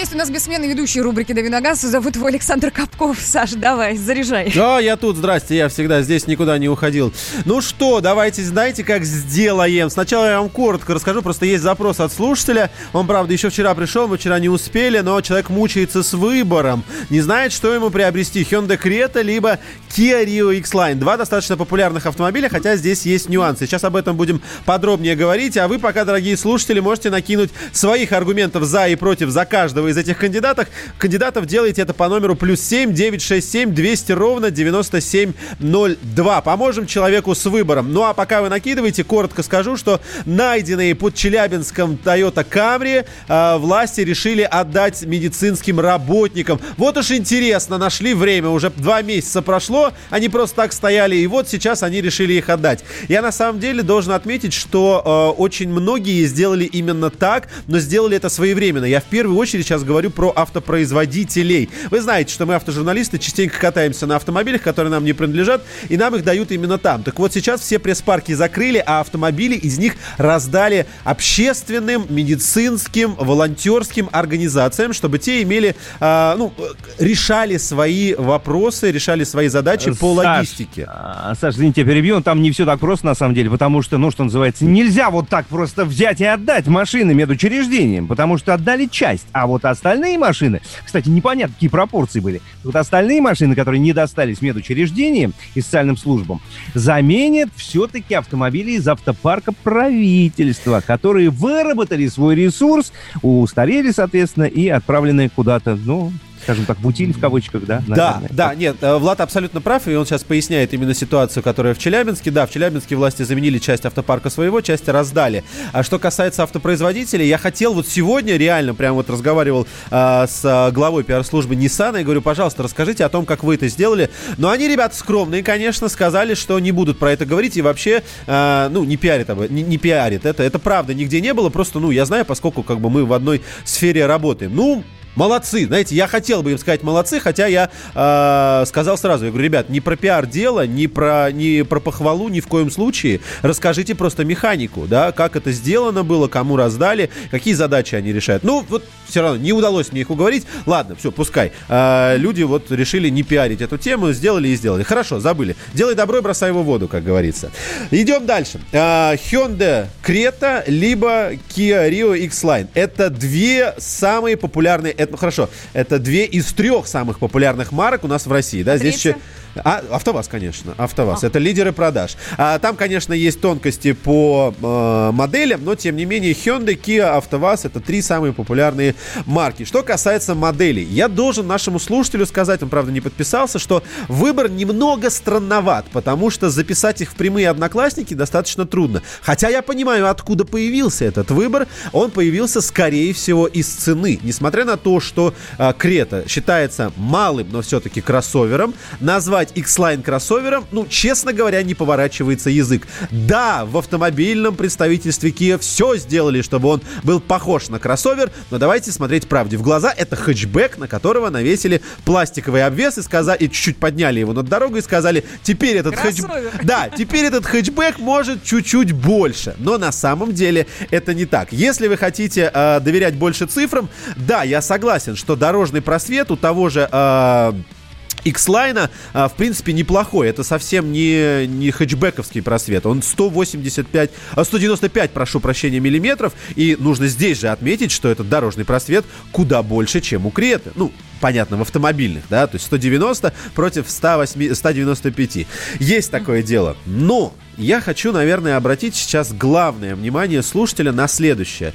Есть у нас бессменный ведущий рубрики «Дави на газ». Зовут его Александр Капков. Саш, давай, заряжай. Да, я тут, здрасте, я всегда здесь никуда не уходил. Ну что, давайте, знаете, как сделаем? Сначала я вам коротко расскажу, просто есть запрос от слушателя. Он, правда, еще вчера пришел, мы вчера не успели, но человек мучается с выбором. Не знает, что ему приобрести, Hyundai Creta либо Kia Rio X-Line. Два достаточно популярных автомобиля, хотя здесь есть нюансы. Сейчас об этом будем подробнее говорить, а вы пока, дорогие слушатели, можете накинуть своих аргументов за и против за каждого из этих кандидатов. Кандидатов делайте это по номеру плюс 7 967 200 ровно 9702. Поможем человеку с выбором. Ну а пока вы накидываете, коротко скажу, что найденные под Челябинском Toyota Camry э, власти решили отдать медицинским работникам. Вот уж интересно, нашли время, уже два месяца прошло, они просто так стояли, и вот сейчас они решили их отдать. Я на самом деле должен отметить, что э, очень многие сделали именно так, но сделали это своевременно. Я в первую очередь сейчас говорю про автопроизводителей. Вы знаете, что мы автожурналисты частенько катаемся на автомобилях, которые нам не принадлежат, и нам их дают именно там. Так вот сейчас все пресс-парки закрыли, а автомобили из них раздали общественным, медицинским, волонтерским организациям, чтобы те имели, э, ну, решали свои вопросы, решали свои задачи по Саш, логистике. а, Саш, извините, я перебью, там не все так просто на самом деле, потому что, ну, что называется, нельзя вот так просто взять и отдать машины медучреждениям, потому что отдали часть, а вот остальные машины, кстати, непонятно, какие пропорции были, вот остальные машины, которые не достались медучреждениям и социальным службам, заменят все-таки автомобили из автопарка правительства, которые выработали свой ресурс, устарели, соответственно, и отправлены куда-то, ну, скажем так, в утиль в кавычках, да? Да, наверное. да, нет, э, Влад абсолютно прав, и он сейчас поясняет именно ситуацию, которая в Челябинске. Да, в Челябинске власти заменили часть автопарка своего, часть раздали. А что касается автопроизводителей, я хотел вот сегодня реально, прям вот разговаривал э, с э, главой пиар-службы Nissan, и говорю, пожалуйста, расскажите о том, как вы это сделали. Но они, ребята, скромные, конечно, сказали, что не будут про это говорить, и вообще, э, ну, не пиарят, об- не, не пиарит. Это, это правда, нигде не было, просто, ну, я знаю, поскольку как бы мы в одной сфере работаем. Ну, Молодцы, знаете, я хотел бы им сказать молодцы, хотя я э, сказал сразу, я говорю, ребят, не про пиар дело, не про, не про похвалу ни в коем случае, расскажите просто механику, да, как это сделано было, кому раздали, какие задачи они решают. Ну, вот все равно не удалось мне их уговорить, ладно, все, пускай. Э, люди вот решили не пиарить эту тему, сделали и сделали. Хорошо, забыли. Делай добро и бросай его в воду, как говорится. Идем дальше. Э, Hyundai Creta, либо Kia Rio X-Line. Это две самые популярные, это, хорошо, это две из трех самых популярных марок у нас в России, да, здесь еще... А, АвтоВАЗ, конечно, АвтоВАЗ. Это лидеры продаж. А, там, конечно, есть тонкости по э, моделям, но, тем не менее, Hyundai, Kia, АвтоВАЗ — это три самые популярные марки. Что касается моделей, я должен нашему слушателю сказать, он, правда, не подписался, что выбор немного странноват, потому что записать их в прямые одноклассники достаточно трудно. Хотя я понимаю, откуда появился этот выбор. Он появился, скорее всего, из цены. Несмотря на то, то, что а, Крета считается малым, но все-таки кроссовером. Назвать X-Line кроссовером, ну, честно говоря, не поворачивается язык. Да, в автомобильном представительстве Kia все сделали, чтобы он был похож на кроссовер, но давайте смотреть правде в глаза. Это хэтчбэк, на которого навесили пластиковый обвес и, сказали, и чуть-чуть подняли его над дорогой и сказали, теперь этот хэтчбэк... Да, теперь этот хэтчбэк может чуть-чуть больше. Но на самом деле это не так. Если вы хотите э, доверять больше цифрам, да, я согласен, что дорожный просвет у того же... э, X-Line, а, в принципе, неплохой. Это совсем не, не хэтчбековский просвет. Он 185, а, 195, прошу прощения, миллиметров. И нужно здесь же отметить, что этот дорожный просвет куда больше, чем у Креты. Ну, понятно, в автомобильных, да, то есть 190 против 108, 195. Есть такое дело. Но я хочу, наверное, обратить сейчас главное внимание слушателя на следующее.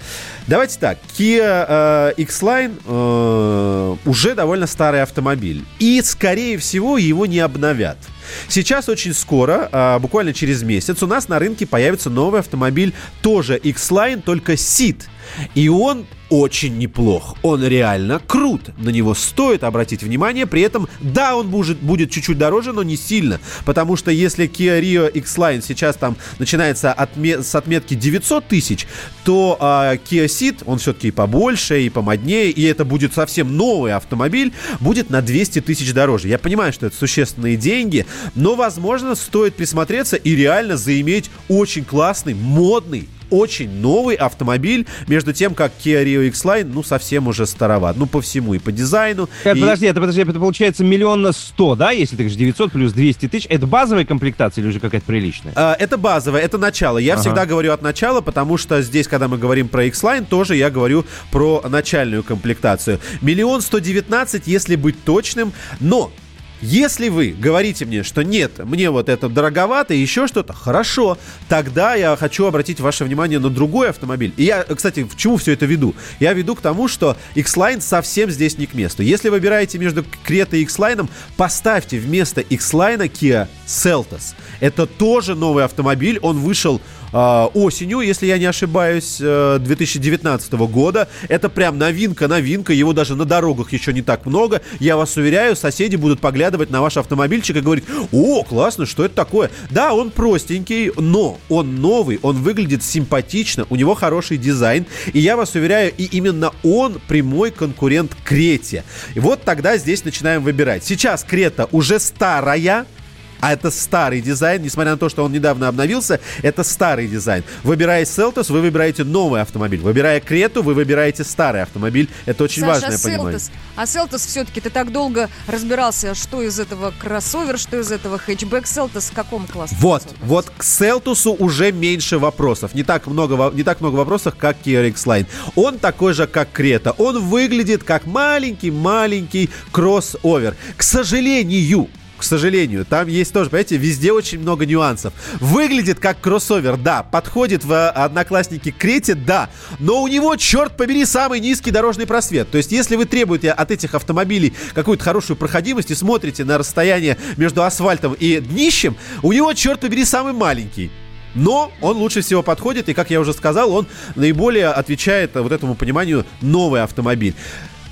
Давайте так, Kia э, X-Line э, уже довольно старый автомобиль. И, скорее всего, его не обновят. Сейчас очень скоро, а, буквально через месяц, у нас на рынке появится новый автомобиль, тоже X-Line, только Seat. И он очень неплох. Он реально крут. На него стоит обратить внимание. При этом, да, он будет, будет чуть-чуть дороже, но не сильно. Потому что если Kia Rio X-Line сейчас там начинается отме- с отметки 900 тысяч, то а, Kia Ceed, он все-таки и побольше, и помоднее, и это будет совсем новый автомобиль, будет на 200 тысяч дороже. Я понимаю, что это существенные деньги, но, возможно, стоит присмотреться и реально заиметь очень классный, модный, очень новый автомобиль, между тем, как Kia Rio X-Line, ну, совсем уже староват. Ну, по всему, и по дизайну. Это, и- Подожди, это, подожди, это получается миллион на сто, да, если ты говоришь 900 плюс 200 тысяч. Это базовая комплектация или уже какая-то приличная? А, Это базовое, это начало. Я Ага. всегда говорю от начала, потому что здесь, когда мы говорим про X-Line, тоже я говорю про начальную комплектацию. Миллион сто девятнадцать, если быть точным, но если вы говорите мне, что нет, мне вот это дороговато и еще что-то, хорошо, тогда я хочу обратить ваше внимание на другой автомобиль. И я, кстати, к чему все это веду? Я веду к тому, что X-Line совсем здесь не к месту. Если выбираете между Крета и X-Line, поставьте вместо X-Line Kia Seltos. Это тоже новый автомобиль, он вышел осенью, если я не ошибаюсь, э, 2019 года. Это прям новинка-новинка, его даже на дорогах еще не так много. Я вас уверяю, соседи будут поглядывать на ваш автомобильчик и говорить, о, классно, что это такое? Да, он простенький, но он новый, он выглядит симпатично, у него хороший дизайн. И я вас уверяю, и именно он прямой конкурент Крете. И вот тогда здесь начинаем выбирать. Сейчас Крета уже старая, а это старый дизайн, несмотря на то, что он недавно обновился, это старый дизайн. Выбирая Селтос, вы выбираете новый автомобиль. Выбирая Крету, вы выбираете старый автомобиль. Это очень Саша, важно, а. Селтос? А Селтос все-таки ты так долго разбирался, что из этого кроссовер, что из этого хэтчбэк. Селтос в каком классе? Вот, вот к Селтусу уже меньше вопросов. Не так много, не так много вопросов, как Kia X-Line. Он такой же, как Крета. Он выглядит как маленький-маленький кроссовер. К сожалению, к сожалению, там есть тоже, понимаете, везде очень много нюансов. Выглядит как кроссовер, да. Подходит в э, одноклассники Крете, да. Но у него, черт побери, самый низкий дорожный просвет. То есть, если вы требуете от этих автомобилей какую-то хорошую проходимость и смотрите на расстояние между асфальтом и днищем, у него, черт побери, самый маленький. Но он лучше всего подходит, и, как я уже сказал, он наиболее отвечает вот этому пониманию новый автомобиль.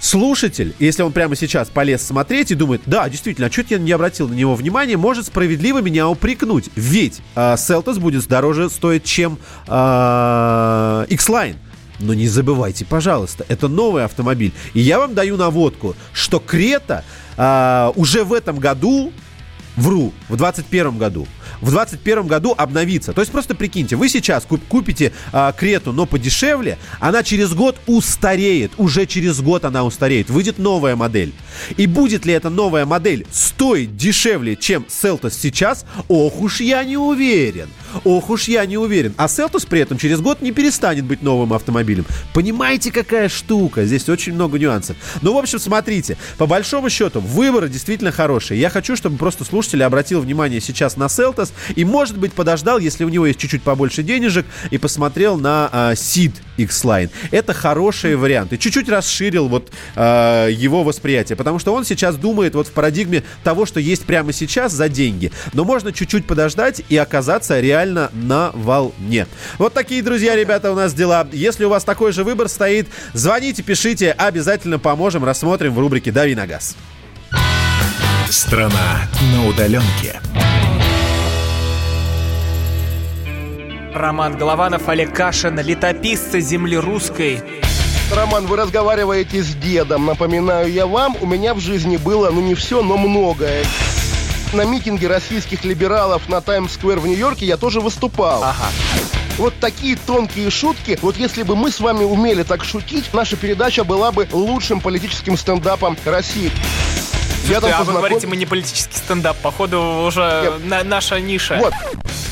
Слушатель, если он прямо сейчас полез смотреть и думает, да, действительно, а что я не обратил на него внимания, может справедливо меня упрекнуть. Ведь э, будет дороже стоить, чем э, X-Line. Но не забывайте, пожалуйста, это новый автомобиль. И я вам даю наводку, что Крета э, уже в этом году Вру, в 21 году. В 21 году обновится. То есть просто прикиньте, вы сейчас куп- купите а, Крету, но подешевле, она через год устареет. Уже через год она устареет. Выйдет новая модель. И будет ли эта новая модель стоить дешевле, чем Селтос сейчас? Ох уж я не уверен. Ох уж я не уверен. А Селтос при этом через год не перестанет быть новым автомобилем. Понимаете, какая штука? Здесь очень много нюансов. Ну, в общем, смотрите. По большому счету, выборы действительно хорошие. Я хочу, чтобы просто слушатель обратил внимание сейчас на Селтос и, может быть, подождал, если у него есть чуть-чуть побольше денежек, и посмотрел на а, Seed X-Line. Это хороший вариант. И чуть-чуть расширил вот а, его восприятие, потому что он сейчас думает вот в парадигме того, что есть прямо сейчас за деньги. Но можно чуть-чуть подождать и оказаться реально реально на волне. Вот такие, друзья, ребята, у нас дела. Если у вас такой же выбор стоит, звоните, пишите, обязательно поможем, рассмотрим в рубрике «Дави на газ». Страна на удаленке. Роман Голованов, Олег Кашин, летописцы земли русской. Роман, вы разговариваете с дедом. Напоминаю я вам, у меня в жизни было, ну не все, но многое. На митинге российских либералов на Таймс-сквер в Нью-Йорке я тоже выступал. Ага. Вот такие тонкие шутки, вот если бы мы с вами умели так шутить, наша передача была бы лучшим политическим стендапом России. Слушайте, а вы познаком- говорите, мы не политический стендап. Походу, уже на- наша ниша. Вот.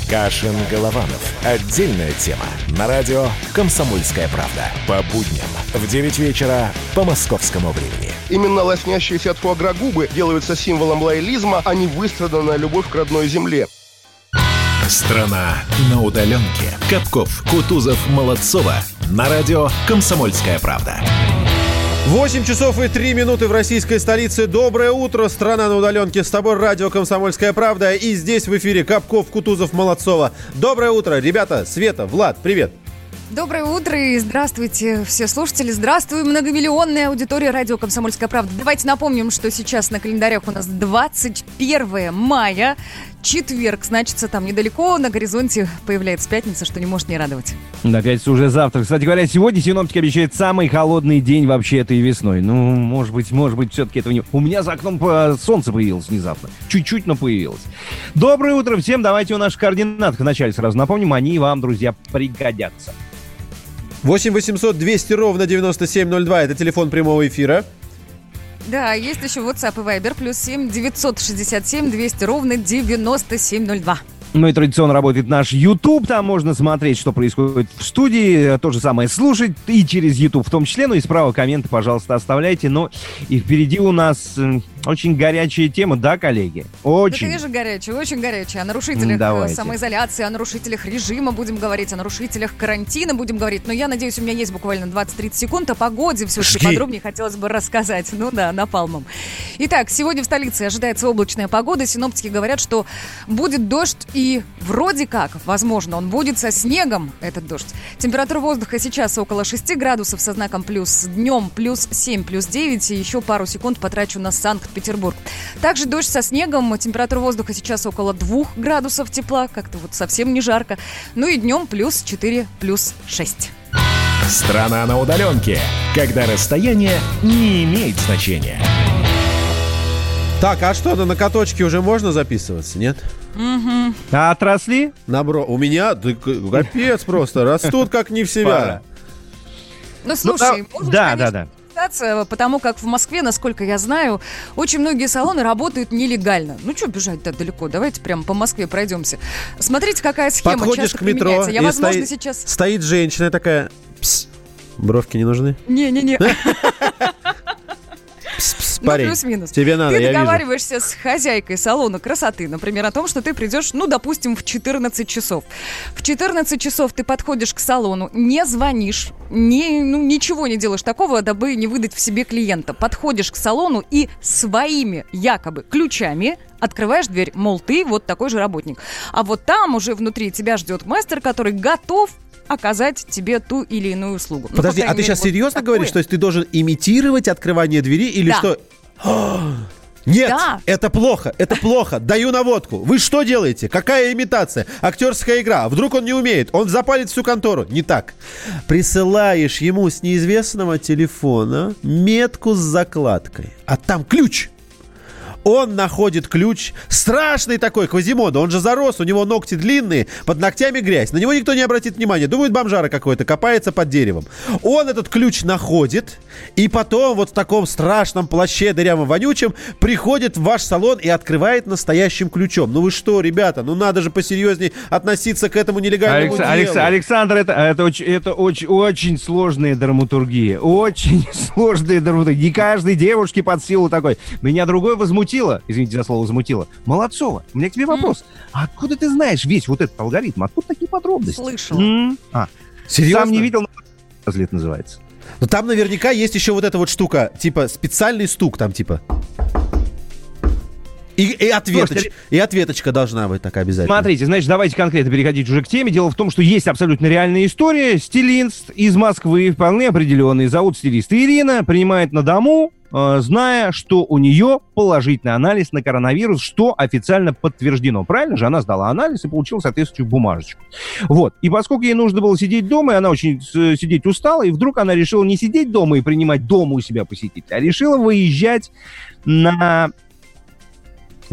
Кашин Голованов. Отдельная тема. На радио «Комсомольская правда». По будням в 9 вечера по московскому времени. Именно лоснящиеся от фуагра губы делаются символом лоялизма, а не выстраданная любовь к родной земле. Страна на удаленке. Капков, Кутузов, Молодцова. На радио «Комсомольская правда». 8 часов и 3 минуты в российской столице. Доброе утро, страна на удаленке. С тобой радио «Комсомольская правда». И здесь в эфире Капков, Кутузов, Молодцова. Доброе утро, ребята. Света, Влад, привет. Доброе утро и здравствуйте, все слушатели. Здравствуй, многомиллионная аудитория радио «Комсомольская правда». Давайте напомним, что сейчас на календарях у нас 21 мая, четверг. Значится, там недалеко на горизонте появляется пятница, что не может не радовать. Да, пятница уже завтра. Кстати говоря, сегодня синоптики обещают самый холодный день вообще этой весной. Ну, может быть, может быть, все-таки этого не... У меня за окном э, солнце появилось внезапно. Чуть-чуть, но появилось. Доброе утро всем. Давайте у наших координат вначале сразу напомним. Они вам, друзья, пригодятся. 8 800 200 ровно 9702. Это телефон прямого эфира. Да, есть еще WhatsApp и Viber, плюс 7 967 200 ровно 9702. Ну и традиционно работает наш YouTube, там можно смотреть, что происходит в студии, то же самое слушать и через YouTube в том числе, ну и справа комменты, пожалуйста, оставляйте. Ну и впереди у нас э, очень горячая тема, да, коллеги? Да, Очень. конечно, горячая, очень горячая. О нарушителях э, давайте. самоизоляции, о нарушителях режима будем говорить, о нарушителях карантина будем говорить. Но я надеюсь, у меня есть буквально 20-30 секунд. О погоде все-таки подробнее хотелось бы рассказать. Ну да, напалмом. Итак, сегодня в столице ожидается облачная погода. Синоптики говорят, что будет дождь и вроде как, возможно, он будет со снегом, этот дождь. Температура воздуха сейчас около 6 градусов со знаком плюс. Днем плюс 7, плюс 9. И еще пару секунд потрачу на Санкт-Петербург. Также дождь со снегом. Температура воздуха сейчас около 2 градусов тепла. Как-то вот совсем не жарко. Ну и днем плюс 4, плюс 6. Страна на удаленке. Когда расстояние не имеет значения. Так, а что, на каточке уже можно записываться, нет? Угу. А отросли? Набро... У меня, да, капец просто, растут как не в себя. Ну, слушай, да, можешь, да, конечно, да, да. питаться, потому как в Москве, насколько я знаю, очень многие салоны работают нелегально. Ну, что бежать-то далеко? Давайте прямо по Москве пройдемся. Смотрите, какая схема Подходишь часто к метро, применяется. Я, возможно, стоит, сейчас... стоит женщина такая, «Пс, бровки не нужны? Не-не-не. Ну, парень, плюс-минус. тебе надо, Ты договариваешься с хозяйкой салона красоты, например, о том, что ты придешь, ну, допустим, в 14 часов. В 14 часов ты подходишь к салону, не звонишь, не, ну, ничего не делаешь такого, дабы не выдать в себе клиента. Подходишь к салону и своими якобы ключами открываешь дверь, мол, ты вот такой же работник. А вот там уже внутри тебя ждет мастер, который готов оказать тебе ту или иную услугу. Ну, по Подожди, а крайней ты мере, сейчас вот серьезно такое. говоришь? То есть ты должен имитировать открывание двери или Да. что? Нет, Да. это плохо, это плохо. Даю наводку. Вы что делаете? Какая имитация? Актерская игра. Вдруг он не умеет? Он запалит всю контору. Не так. Присылаешь ему с неизвестного телефона метку с закладкой. А там ключ. Он находит ключ, страшный такой, Квазимода, он же зарос, у него ногти длинные, под ногтями грязь. На него никто не обратит внимания, думает бомжара какой-то, копается под деревом. Он этот ключ находит, и потом вот в таком страшном плаще дырявом вонючем приходит в ваш салон и открывает настоящим ключом. Ну вы что, ребята, ну надо же посерьезнее относиться к этому нелегальному Алекс- делу. Алекс- Александр, это, это, очень, это очень, очень сложная драматургия. Очень сложная драматургия. Не каждой девушке под силу такой. Меня другой возмутило, извините за слово возмутило. Молодцова, у меня к тебе вопрос. А откуда ты знаешь весь вот этот алгоритм? Откуда такие подробности? Слышала. М? А, Серьезно? Сам не видел, но разлет называется. Но там наверняка есть еще вот эта вот штука, типа специальный стук там, типа. И, и, ответоч- Слушайте, и ответочка должна быть так обязательно. Смотрите, значит, давайте конкретно переходить уже к теме. Дело в том, что есть абсолютно реальная история. Стилист из Москвы, вполне определенный, зовут стилиста Ирина, принимает на дому, зная, что у нее положительный анализ на коронавирус, что официально подтверждено. Правильно же? Она сдала анализ и получила соответствующую бумажечку. Вот. И поскольку ей нужно было сидеть дома, и она очень с- сидеть устала, и вдруг она решила не сидеть дома и принимать дома у себя посетителей, а решила выезжать на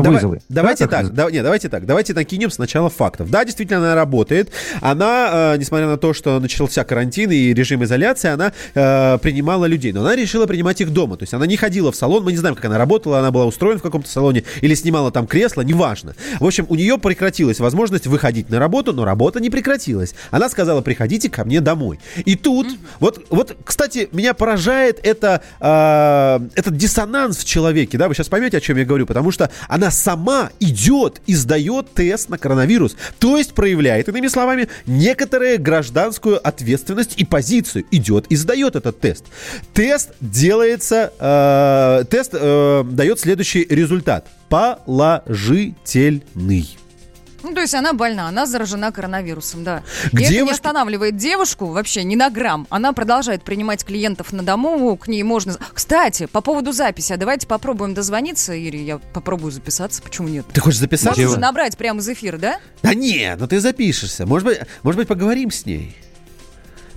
Давай- вызовы. Давайте Да, как так, да, не, давайте так, давайте накинем сначала фактов. Да, действительно, она работает. Она, э, несмотря на то, что начался карантин и режим изоляции, она э, принимала людей. Но она решила принимать их дома. То есть она не ходила в салон. Мы не знаем, как она работала. Она была устроена в каком-то салоне или снимала там кресло, неважно. В общем, у нее прекратилась возможность выходить на работу, но работа не прекратилась. Она сказала, приходите ко мне домой. И тут, вот, вот, кстати, меня поражает это, э, этот диссонанс в человеке. Да, вы сейчас поймете, о чем я говорю, потому что она сама идет и сдает тест на коронавирус. То есть проявляет, иными словами, некоторую гражданскую ответственность и позицию. Идет и сдает этот тест. Тест делается, э, тест э, дает следующий результат. Положительный. Ну, то есть она больна, она заражена коронавирусом, да. К и это не девушке- останавливает девушку вообще ни на грамм. Она продолжает принимать клиентов на дому, к ней можно... Кстати, по поводу записи, а давайте попробуем дозвониться, Ири, я попробую записаться, почему нет? Ты хочешь записаться? Можно же набрать прямо из эфира, да? Да не, ну ты запишешься. Может быть, может быть поговорим с ней.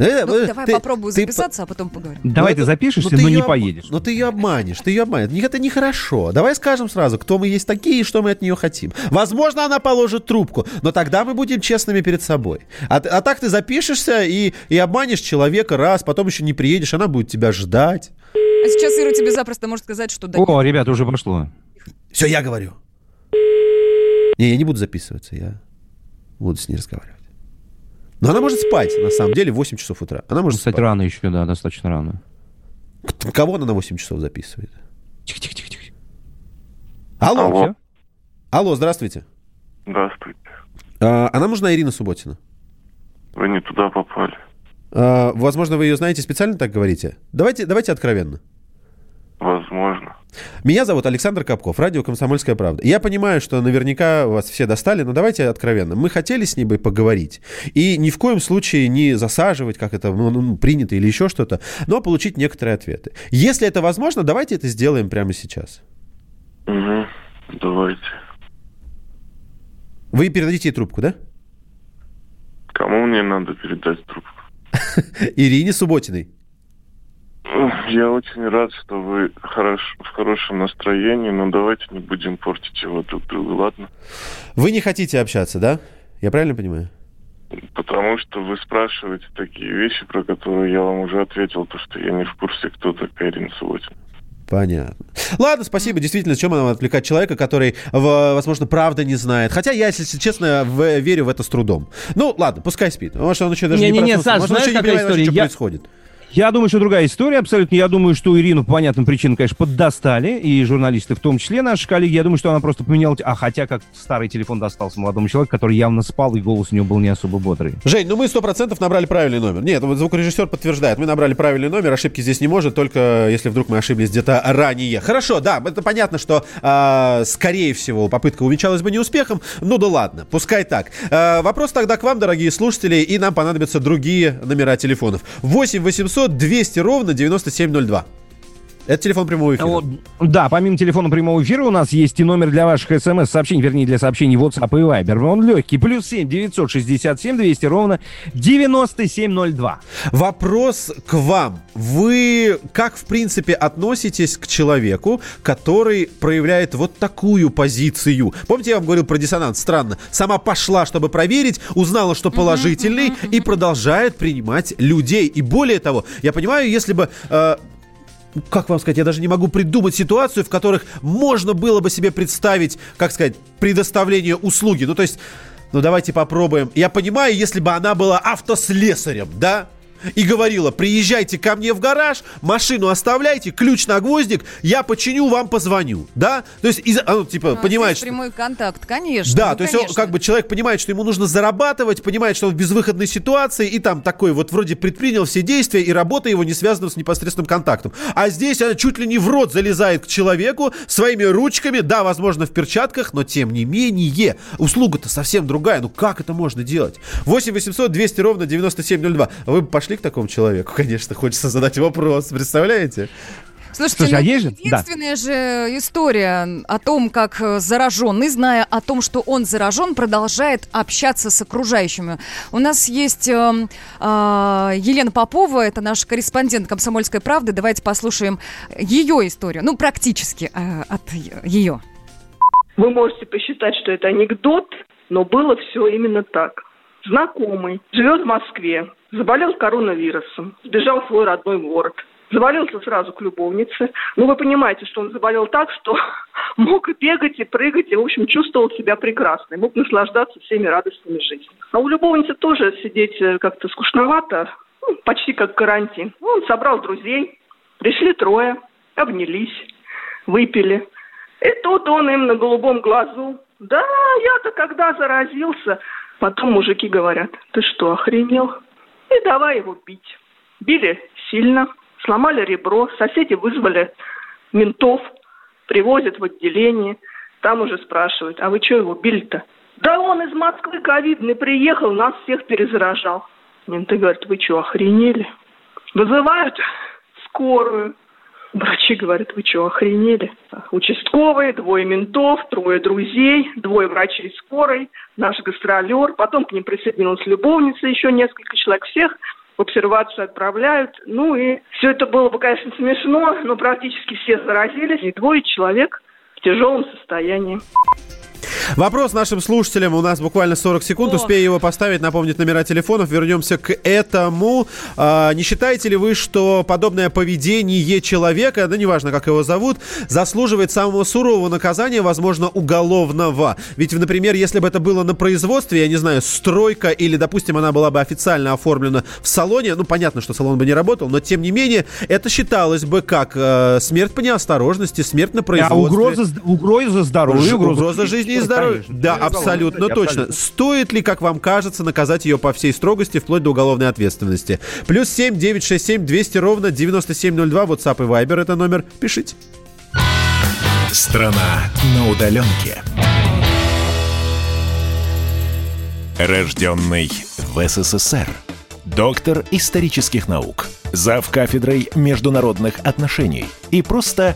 Э, Ну, давай ты- попробую ты записаться, а потом поговорим. Давай Ну, ты запишешься, ну, ты но не поедешь. Но ты ее обманешь, ты ее обманешь. Это нехорошо. Давай скажем сразу, кто мы есть такие и что мы от нее хотим. Возможно, она положит трубку, но тогда мы будем честными перед собой. А, а так ты запишешься и, и обманешь человека раз, потом еще не приедешь, она будет тебя ждать. А сейчас Ира тебе запросто может сказать, что да. О, ребята, уже пошло. Все, я говорю. Не, я не буду записываться, я буду с ней разговаривать. Но она может спать, на самом деле, в 8 часов утра. Она может Кстати, спать. рано еще, да, достаточно рано. Кого она на 8 часов записывает? Тихо-тихо-тихо. Алло. Алло. Алло, здравствуйте. Здравствуйте. А, а нам нужна Ирина Субботина. Вы не туда попали. А, возможно, вы ее знаете, специально так говорите? Давайте, давайте откровенно. Возможно. Меня зовут Александр Капков, радио «Комсомольская правда». Я понимаю, что наверняка вас все достали, но давайте откровенно. Мы хотели с ней бы поговорить. И ни в коем случае не засаживать, как это ну, ну, принято или еще что-то, но получить некоторые ответы. Если это возможно, давайте это сделаем прямо сейчас. Угу. Давайте. Вы передадите ей трубку, да? Кому мне надо передать трубку? Ирине Субботиной. Я очень рад, что вы хорош, в хорошем настроении, но давайте не будем портить его друг другу, ладно? Вы не хотите общаться, да? Я правильно понимаю? Потому что вы спрашиваете такие вещи, про которые я вам уже ответил, то что я не в курсе, кто такая Ирина Субботина. Понятно. Ладно, спасибо. Действительно, чем нам отвлекать человека, который, возможно, правда не знает. Хотя я, если честно, в- верю в это с трудом. Ну, ладно, пускай спит. Может, он еще даже не, Не-не-не, проснулся. Саш, Может, он знаешь, еще не какая понимает, история? что Я- происходит. Я думаю, что другая история абсолютно. Я думаю, что Ирину по понятным причинам, конечно, поддостали, и журналисты в том числе, наши коллеги. Я думаю, что она просто поменяла... А хотя как старый телефон достался молодому человеку, который явно спал, и голос у него был не особо бодрый. Жень, ну мы сто процентов набрали правильный номер. Нет, вот звукорежиссер подтверждает. Мы набрали правильный номер, ошибки здесь не может, только если вдруг мы ошиблись где-то ранее. Хорошо, да, это понятно, что, а, скорее всего, попытка увенчалась бы неуспехом. Ну да ладно, пускай так. А, вопрос тогда к вам, дорогие слушатели, и нам понадобятся другие номера телефонов. 8 800 200 ровно 9702. Это телефон прямого эфира. Вот, да, помимо телефона прямого эфира у нас есть и номер для ваших смс-сообщений, вернее, для сообщений WhatsApp и Viber. Он легкий. Плюс 7 967 200 ровно 9702. Вопрос к вам. Вы как, в принципе, относитесь к человеку, который проявляет вот такую позицию? Помните, я вам говорил про диссонанс? Странно. Сама пошла, чтобы проверить, узнала, что положительный, и продолжает принимать людей. И более того, я понимаю, если бы... э, как вам сказать, я даже не могу придумать ситуацию, в которых можно было бы себе представить, как сказать, предоставление услуги. Ну, то есть, ну, давайте попробуем. Я понимаю, если бы она была автослесарем, да? И говорила, приезжайте ко мне в гараж, машину оставляйте, ключ на гвоздик, я починю, вам позвоню, да? То есть, из, а, ну, типа, Ну, понимает, что... прямой контакт, конечно. Да, ну, то есть он, как бы человек понимает, что ему нужно зарабатывать, понимает, что он в безвыходной ситуации, и там такой вот вроде предпринял все действия, и работа его не связана с непосредственным контактом. А здесь она чуть ли не в рот залезает к человеку своими ручками, да, возможно, в перчатках, но тем не менее, услуга-то совсем другая. Ну как это можно делать? 8 800 200 ровно 9702. Вы бы пошли к такому человеку, конечно, хочется задать вопрос, представляете? Слушайте, Слушай, ну, а есть же- да. единственная же история о том, как э, зараженный, зная о том, что он заражен, продолжает общаться с окружающими. У нас есть эм, а, Елена Попова, это наш корреспондент «Комсомольской правды». Давайте послушаем ее историю. Ну, практически э, от ее. Вы можете посчитать, что это анекдот, но было все именно так. Знакомый живет в Москве, заболел коронавирусом, сбежал в свой родной город. Завалился сразу к любовнице. Ну, вы понимаете, что он заболел так, что мог и бегать, и прыгать, и, в общем, чувствовал себя прекрасно. И мог наслаждаться всеми радостями жизни. А у любовницы тоже сидеть э, как-то скучновато, ну, почти как карантин. Ну, Он собрал друзей, пришли трое, обнялись, выпили. И тут он им на голубом глазу. Да, я-то когда заразился. Потом мужики говорят, ты что, охренел? И давай его бить. Били сильно, сломали ребро, соседи вызвали ментов, привозят в отделение. Там уже спрашивают, а вы что его били-то? Да он из Москвы ковидный приехал, нас всех перезаражал. Менты говорят, вы что, охренели? Вызывают скорую. Врачи говорят, вы что, охренели? Участковые, двое ментов, трое друзей, двое врачей скорой, наш гастролер. Потом к ним присоединилась любовница, еще несколько человек. Всех в обсервацию отправляют. Ну и все это было бы, конечно, смешно, но практически все заразились. И двое человек в тяжелом состоянии. Вопрос нашим слушателям. У нас буквально 40 секунд. О. Успею его поставить, напомнить номера телефонов. Вернемся к этому. А, не считаете ли вы, что подобное поведение человека, да неважно, как его зовут, заслуживает самого сурового наказания, возможно, уголовного? Ведь, например, если бы это было на производстве, я не знаю, стройка или, допустим, она была бы официально оформлена в салоне, ну, понятно, что салон бы не работал, но, тем не менее, это считалось бы как э, смерть по неосторожности, смерть на А производстве. угроза, з- угроза здоровья, угроза, угроза жизни и Ну, здоровья. Конечно. Да, абсолютно абсолютно. точно. Стоит ли, как вам кажется, наказать ее по всей строгости, вплоть до уголовной ответственности? Плюс семь девять шесть семь двести ровно 9702, WhatsApp и Viber, это номер. Пишите. Страна на удаленке. Рожденный в СССР. Доктор исторических наук. Зав кафедрой международных отношений. И просто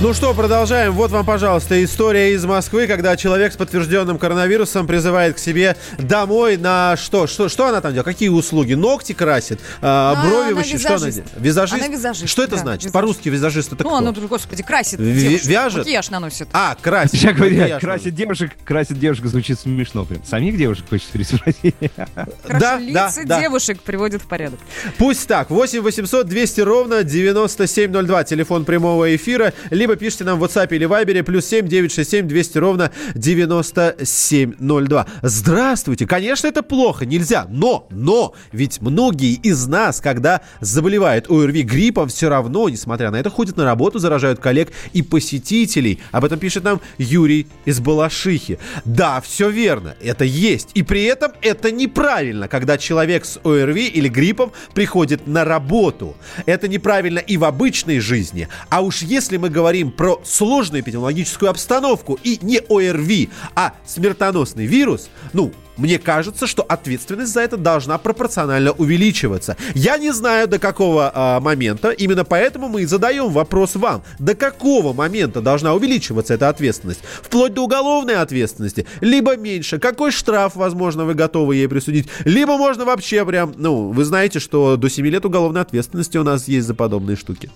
Ну что, продолжаем. Вот вам, пожалуйста, история из Москвы, когда человек с подтвержденным коронавирусом призывает к себе домой на что? Что, что она там делает? Какие услуги? Ногти красит? А, А, брови она выщи- Что она визажист. делает? Визажист? Она визажист, Что это да, значит? визажист. По-русски визажист это Ну, кто? оно, господи, красит Ви- девушек, вяжет? Макияж наносит. А, красит. Я говорю, Макияж красит девушек, красит девушек звучит смешно. Прям. Самих девушек хочется переспросить. Да, да, да. девушек приводит в порядок. Пусть так. 8 800 200 ровно 9702. Телефон прямого эфира. Либо пишите нам в WhatsApp или Viber плюс 7 967 200 ровно 9702. Здравствуйте. Конечно, это плохо. Нельзя. Но, но, ведь многие из нас, когда заболевают ОРВИ гриппом, все равно, несмотря на это, ходят на работу, заражают коллег и посетителей. Об этом пишет нам Юрий из Балашихи. Да, все верно. Это есть. И при этом это неправильно, когда человек с ОРВИ или гриппом приходит на работу. Это неправильно и в обычной жизни. А уж если мы говорим про сложную эпидемиологическую обстановку и не ОРВИ, а смертоносный вирус, ну, мне кажется, что ответственность за это должна пропорционально увеличиваться. Я не знаю, до какого а, момента, именно поэтому мы и задаем вопрос вам. До какого момента должна увеличиваться эта ответственность? Вплоть до уголовной ответственности? Либо меньше? Какой штраф, возможно, вы готовы ей присудить? Либо можно вообще прям, ну, вы знаете, что до 7 лет уголовной ответственности у нас есть за подобные штуки.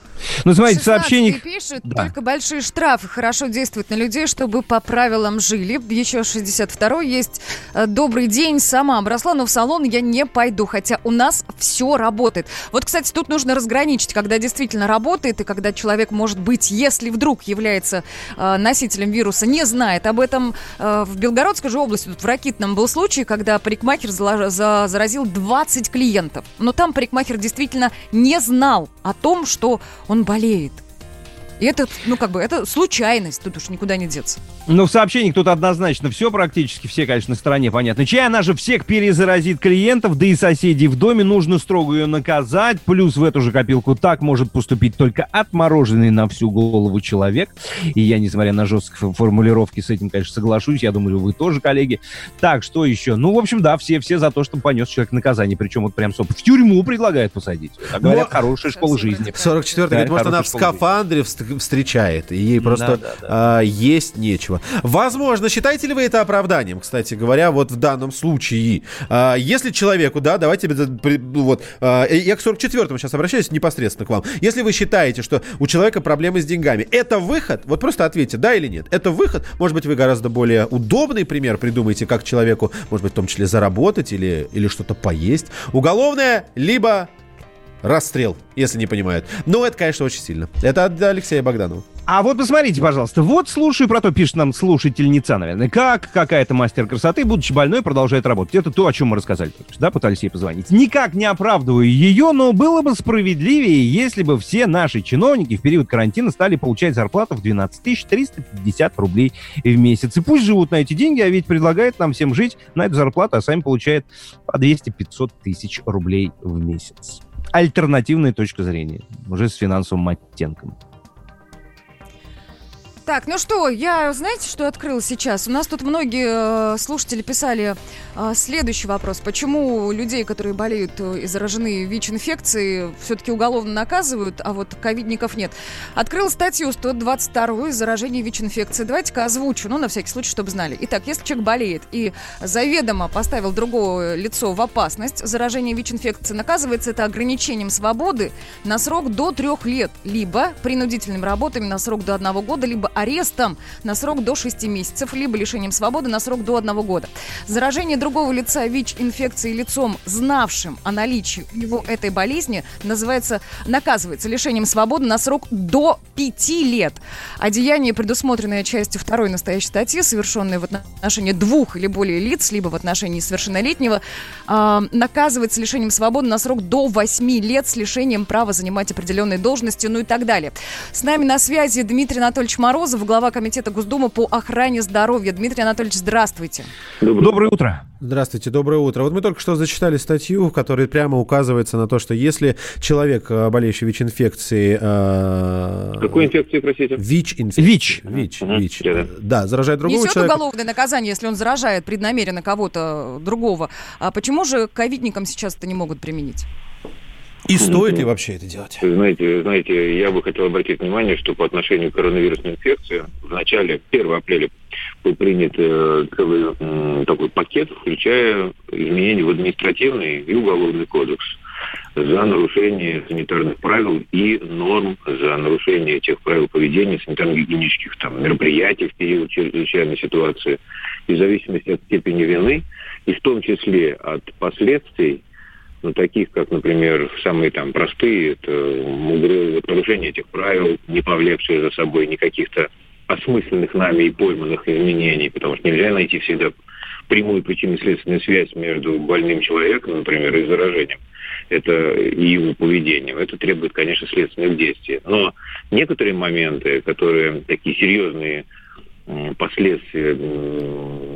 Ну, смотрите, 16 сообщений... пишет, Да. только большие штрафы хорошо действуют на людей, чтобы по правилам жили. Еще 62 есть э, «Добрый день, сама обросла, но в салон я не пойду, хотя у нас все работает». Вот, кстати, тут нужно разграничить, когда действительно работает и когда человек, может быть, если вдруг является э, носителем вируса, не знает об этом. Э, в Белгородской же области, тут в Ракитном был случай, когда парикмахер заразил 20 клиентов. Но там парикмахер действительно не знал о том, что он болеет. И это, ну, как бы, это случайность, тут уж никуда не деться. Ну, в сообщениях тут однозначно все практически, все, конечно, на стороне понятно. Чай, она же всех перезаразит клиентов, да и соседей в доме, нужно строго ее наказать. Плюс в эту же копилку так может поступить только отмороженный на всю голову человек. И я, несмотря на жесткие формулировки, с этим, конечно, соглашусь. Я думаю, вы тоже, коллеги. Так, что еще? Ну, в общем, да, все, все за то, чтобы понес человек наказание. Причем вот прям, в тюрьму предлагают посадить. А говорят, Но- хорошая школа жизни. 44 говорит, может, она в скафандре вст- встречает, и ей просто да, а, есть нечего. Возможно, считаете ли вы это оправданием, кстати говоря, вот в данном случае? А, если человеку, да, давайте, вот, а, я к 44-му сейчас обращаюсь непосредственно к вам. Если вы считаете, что у человека проблемы с деньгами, это выход? Вот просто ответьте, да или нет. Это выход? Может быть, вы гораздо более удобный пример придумаете, как человеку, может быть, в том числе заработать или, или что-то поесть. Уголовное, либо расстрел, если не понимают. Но это, конечно, очень сильно. Это от Алексея Богданова. А вот посмотрите, пожалуйста, вот слушаю про то, пишет нам слушательница, наверное, как какая-то мастер красоты, будучи больной, продолжает работать. Это то, о чем мы рассказали, да, пытались ей позвонить. Никак не оправдываю ее, но было бы справедливее, если бы все наши чиновники в период карантина стали получать зарплату в 12 350 рублей в месяц. И пусть живут на эти деньги, а ведь предлагает нам всем жить на эту зарплату, а сами получают по 200-500 тысяч рублей в месяц. Альтернативная точка зрения, уже с финансовым оттенком. Так, ну что, я, знаете, что открыл сейчас? У нас тут многие э, слушатели писали э, следующий вопрос. Почему людей, которые болеют э, и заражены ВИЧ-инфекцией, все-таки уголовно наказывают, а вот ковидников нет? Открыл статью 122 заражение ВИЧ-инфекцией. Давайте-ка озвучу, ну, на всякий случай, чтобы знали. Итак, если человек болеет и заведомо поставил другое лицо в опасность заражения ВИЧ-инфекцией, наказывается это ограничением свободы на срок до трех лет, либо принудительными работами на срок до одного года, либо арестом на срок до 6 месяцев, либо лишением свободы на срок до одного года. Заражение другого лица ВИЧ-инфекцией лицом, знавшим о наличии у него этой болезни, называется, наказывается лишением свободы на срок до 5 лет. А деяние, предусмотренное частью второй настоящей статьи, совершенное в отношении двух или более лиц, либо в отношении совершеннолетнего, а, наказывается лишением свободы на срок до 8 лет с лишением права занимать определенные должности, ну и так далее. С нами на связи Дмитрий Анатольевич Морозов, глава Комитета Госдумы по охране здоровья. Дмитрий Анатольевич, здравствуйте. Доброе утро. Здравствуйте, доброе утро. Вот мы только что зачитали статью, в которой прямо указывается на то, что если человек, э, болеющий ВИЧ-инфекцией... э, Какой инфекции, простите? ВИЧ-инфекцией. ВИЧ. ВИЧ. ВИЧ. Да. Да, заражает другого Несет человека. уголовное наказание, если он заражает преднамеренно кого-то другого. А почему же ковидникам сейчас это не могут применить? И стоит ли вообще это делать? Знаете, знаете, я бы хотел обратить внимание, что по отношению к коронавирусной инфекции в начале 1 апреля был принят э, целый м, такой пакет, включая изменения в административный и уголовный кодекс за нарушение санитарных правил и норм, за нарушение тех правил поведения санитарно-гигиенических там, мероприятий в период чрезвычайной ситуации. И в зависимости от степени вины, и в том числе от последствий, ну, таких, как, например, самые там простые, это угрозы, вот, нарушение этих правил, не повлекшие за собой никаких-то осмысленных нами и пойманных изменений, потому что нельзя найти всегда прямую причинно-следственную связь между больным человеком, например, и заражением это и его поведением. Это требует, конечно, следственных действий. Но некоторые моменты, которые такие серьезные последствия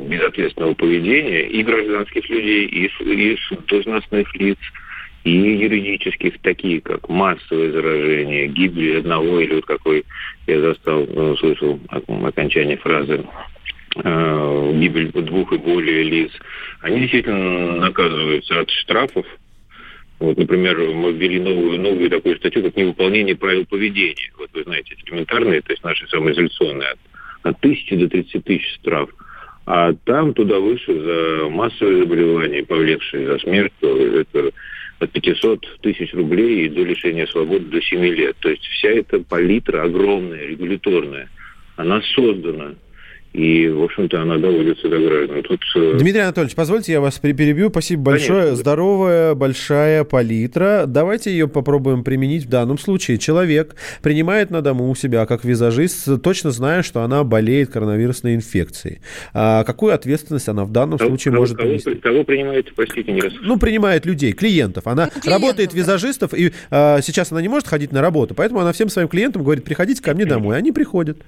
безответственного поведения и гражданских людей, и, и должностных лиц, и юридических, такие как массовое заражение, гибель одного или вот какой я застал, э, слышал ок- окончание фразы э, гибель двух и более лиц, они действительно наказываются от штрафов. Вот, например, мы ввели новую, новую такую статью, как невыполнение правил поведения. Вот вы знаете, элементарные, то есть наши самоизоляционные, от, от тысячи до 30 тысяч штраф. А там туда выше за массовые заболевания, повлекшие за смерть, то это от 500 тысяч рублей и до лишения свободы до 7 лет. То есть вся эта палитра огромная, регуляторная, она создана. И, в общем-то, она доводится до граждан. Тут, э, Дмитрий Анатольевич, позвольте, я вас перебью. Спасибо большое. Конечно. Здоровая, большая палитра. Давайте ее попробуем применить в данном случае. Человек принимает на дому у себя, как визажист, точно зная, что она болеет коронавирусной инфекцией. А какую ответственность она в данном кого, случае кого- может кого- принести? кого принимаете, простите, не раз. Ну, принимает людей, клиентов. Она работает визажистов, и а, сейчас она не может ходить на работу, поэтому она всем своим клиентам говорит, приходите ко мне домой. Они приходят.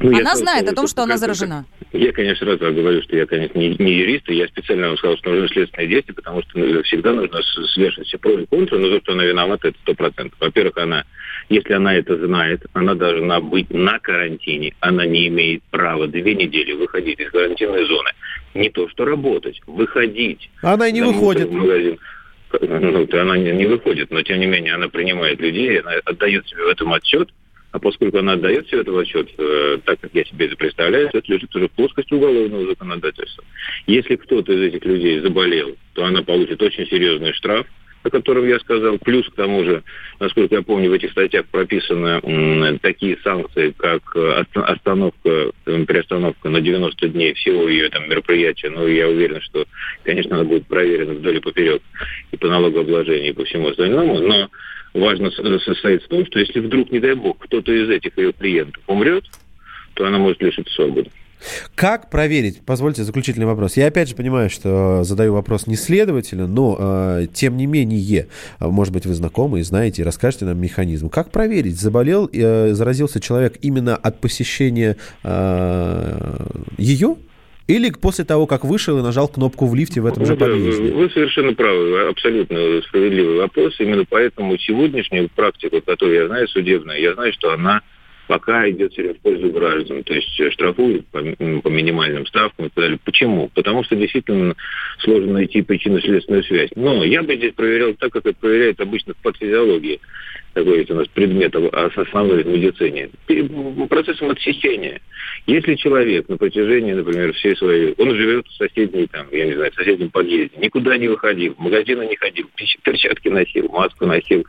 Ну, я Она сразу знает о том, что она заражена. Я, конечно, сразу говорю, что я, конечно, не, не юрист, и я специально вам сказал, что нужны следственные действия, потому что ну, всегда нужно свешивать все про и контра, но то, что она виновата, это сто процентов. Во-первых, она, если она это знает, она должна быть на карантине, она не имеет права две недели выходить из карантинной зоны. Не то, что работать, выходить. Она и не Домой, выходит. в магазин. Ну, то она не, не выходит, но тем не менее она принимает людей, она отдает себе в этом отчет, а поскольку она отдает себе этот отчет, э, так как я себе это представляю, то это лежит уже в плоскости уголовного законодательства. Если кто-то из этих людей заболел, то она получит очень серьезный штраф, о котором я сказал. Плюс к тому же, насколько я помню, в этих статьях прописаны м, такие санкции, как э, остановка, э, приостановка на 90 дней всего ее там мероприятия. Но я уверен, что, конечно, она будет проверена вдоль и поперек и по налогообложению, и по всему остальному. Но важно с- состоит в том, что если вдруг, не дай бог, кто-то из этих ее клиентов умрет, то она может лишиться свободы. Как проверить? Позвольте заключительный вопрос. Я опять же понимаю, что э, задаю вопрос не следователю, но э, тем не менее, э, может быть, вы знакомы и знаете, и расскажете нам механизм. Как проверить, заболел, э, заразился человек именно от посещения э, ее? Или после того, как вышел и нажал кнопку в лифте в этом же Ну да, подъезде? Вы, совершенно правы, абсолютно справедливый вопрос. Именно поэтому сегодняшнюю практику, которую я знаю, судебная, я знаю, что она пока идет в пользу граждан. То есть э, штрафуют по, по минимальным ставкам и так далее. Почему? Потому что действительно сложно найти причинно-следственную связь. Но я бы здесь проверял так, как это проверяют обычно в патофизиологии. Такой есть у нас предмет а, основной в медицине. Процессом отсечения. Если человек на протяжении, например, всей своей... Он живет в соседней, там, я не знаю, в соседнем подъезде, никуда не выходил, в магазины не ходил, перчатки носил, маску носил,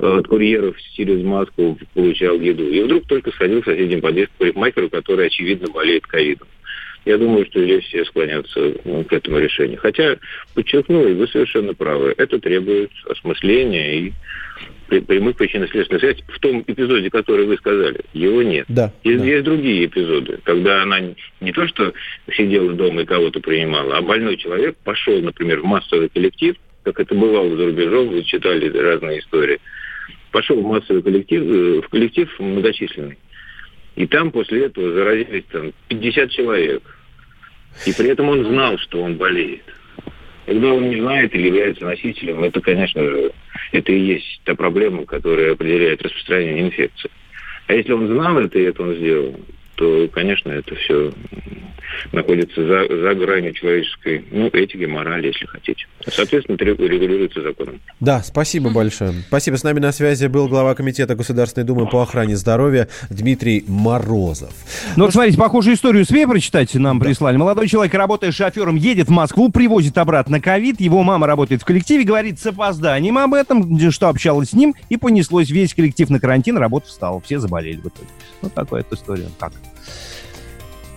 э, от курьеров через маску получал еду. И вдруг только сходил в соседний подъезд к парикмахеру, который, очевидно, болеет ковидом. Я думаю, что здесь все склонятся ну, к этому решению. Хотя, подчеркну, и вы совершенно правы, это требует осмысления и прямых причинно-следственных связей. В том эпизоде, который вы сказали, его нет. Да. Есть, есть другие эпизоды, когда она не то что сидела дома и кого-то принимала, а больной человек пошел, например, в массовый коллектив, как это бывало за рубежом, вы читали разные истории, пошел в массовый коллектив, э, в коллектив многочисленный. И там после этого заразились там 50 человек. И при этом он знал, что он болеет. Когда он не знает или является носителем, это, конечно же, это и есть та проблема, которая определяет распространение инфекции. А если он знал это и это он сделал, то, конечно, это все находится за, за гранью человеческой ну, этики, морали, если хотите. Соответственно, это регулируется законом. Да, спасибо большое. Спасибо. С нами на связи был глава Комитета Государственной Думы по охране здоровья Дмитрий Морозов. Ну, вот смотрите, похожую историю СМИ прочитать нам прислали. Молодой человек, работая шофером, едет в Москву, привозит обратно ковид. Его мама работает в коллективе, говорит с опозданием об этом, что общалась с ним, и понеслось весь коллектив на карантин, работа встала, все заболели в итоге. Вот такая вот история. Как?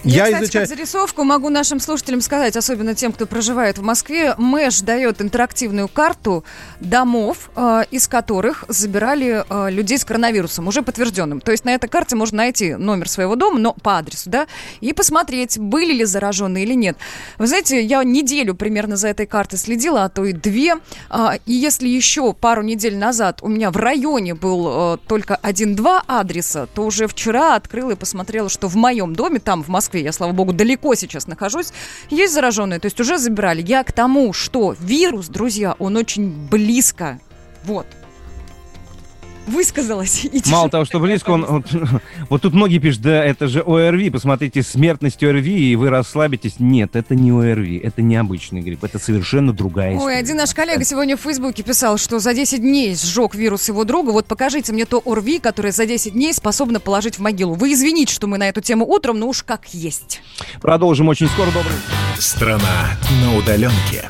Я, Я кстати, изучаю- как зарисовку могу нашим слушателям сказать, особенно тем, кто проживает в Москве. Мэш дает интерактивную карту домов, э, из которых забирали э, людей с коронавирусом, уже подтвержденным. То есть на этой карте можно найти номер своего дома, но по адресу, да, и посмотреть, были ли зараженные или нет. Вы знаете, я неделю примерно за этой картой следила, а то и две. А, и если еще пару недель назад у меня в районе был э, только один-два адреса, то уже вчера открыла и посмотрела, что в моем доме, там, в Москве, я, слава богу, далеко сейчас нахожусь, есть зараженные, то есть уже забирали. Я к тому, что вирус, друзья, он очень близко. Вот. Высказалась. И Мало того, что близко, он, вот, вот тут многие пишут, да, это же ОРВИ, посмотрите, смертность ОРВИ, и вы расслабитесь. Нет, это не ОРВИ, это не обычный грипп, это совершенно другая история. Ой, один наш коллега сегодня в Фейсбуке писал, что за 10 дней сжег вирус его друга. Вот покажите мне то ОРВИ, которое за 10 дней способно положить в могилу. Вы извините, что мы на эту тему утром, но уж как есть. Продолжим очень скоро, добрый. Страна на удаленке.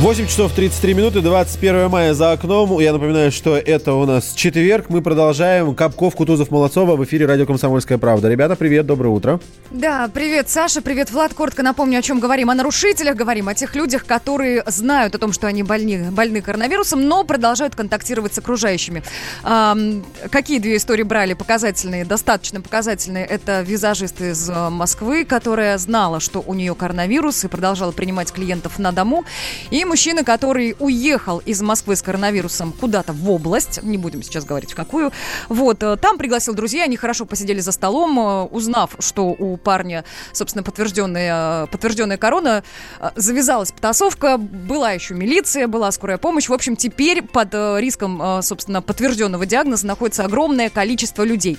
8 часов 33 минуты, 21 мая за окном. Я напоминаю, что это у нас четверг. Мы продолжаем. Капков, Кутузов, Молодцова в эфире радио «Комсомольская правда». Ребята, привет, доброе утро. Да, привет, Саша, привет, Влад. Коротко напомню, о чем говорим. О нарушителях говорим, о тех людях, которые знают о том, что они больны, больны коронавирусом, но продолжают контактировать с окружающими. Ам, какие две истории брали показательные, достаточно показательные? Это визажист из э, Москвы, которая знала, что у нее коронавирус и продолжала принимать клиентов на дому. И мужчина, который уехал из Москвы с коронавирусом куда-то в область, не будем сейчас говорить в какую, вот, э, там пригласил друзей, они хорошо посидели за столом, э, узнав, что у парня, собственно, подтвержденная, подтвержденная корона, э, завязалась потасовка, была еще милиция, была скорая помощь, в общем, теперь под риском, собственно, подтвержденного диагноза находится огромное количество людей.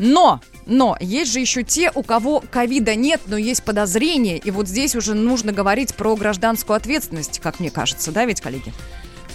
Но но есть же еще те, у кого ковида нет, но есть подозрения. И вот здесь уже нужно говорить про гражданскую ответственность, как мне кажется, да, ведь, коллеги?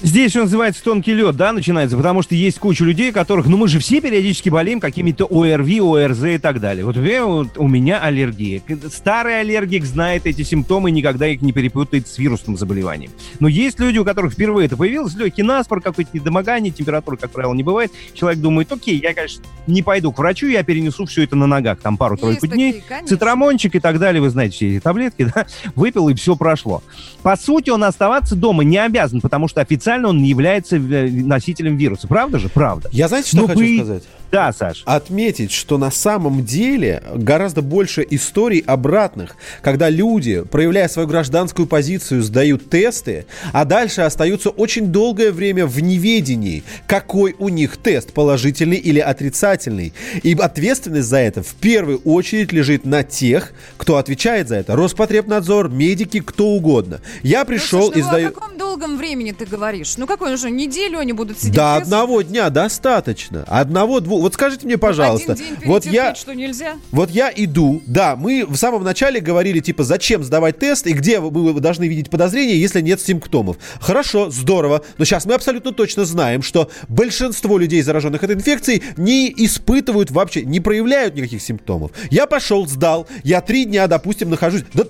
Здесь что называется тонкий лед, да, начинается, потому что есть куча людей, которых, ну мы же все периодически болеем какими-то ОРВИ, ОРЗ и так далее. Вот, например, вот у меня аллергия. Старый аллергик знает эти симптомы никогда их не перепутает с вирусным заболеванием. Но есть люди, у которых впервые это появилось, легкий наспор, какое-то недомогание, температура, как правило, не бывает. Человек думает, окей, я, конечно, не пойду к врачу, я перенесу все это на ногах, там пару-тройку дней, цитрамончик и так далее, вы знаете все эти таблетки, да, выпил и все прошло. По сути, он оставаться дома не обязан, потому что официально он не является э, носителем вируса. Правда же? Правда. Я знаете, что Ну, хочу вы- сказать? Да, Саш. Отметить, что на самом деле гораздо больше историй обратных, когда люди, проявляя свою гражданскую позицию, сдают тесты, а дальше остаются очень долгое время в неведении, какой у них тест, положительный или отрицательный. И ответственность за это в первую очередь лежит на тех, кто отвечает за это. Роспотребнадзор, медики, кто угодно. Я пришел Слушай, и ну, сдаю... о каком долгом времени ты говоришь? Ну, какой уже неделю они будут сидеть? До тест? одного дня достаточно. Одного-двух. Вот скажите мне, пожалуйста. Вот я, что нельзя? вот я иду, да, мы в самом начале говорили, типа, зачем сдавать тест и где вы должны видеть подозрения, если нет симптомов. Хорошо, здорово, но сейчас мы абсолютно точно знаем, что большинство людей, зараженных этой инфекцией, не испытывают вообще, не проявляют никаких симптомов. Я пошел, сдал, я три дня, допустим, нахожусь... Да,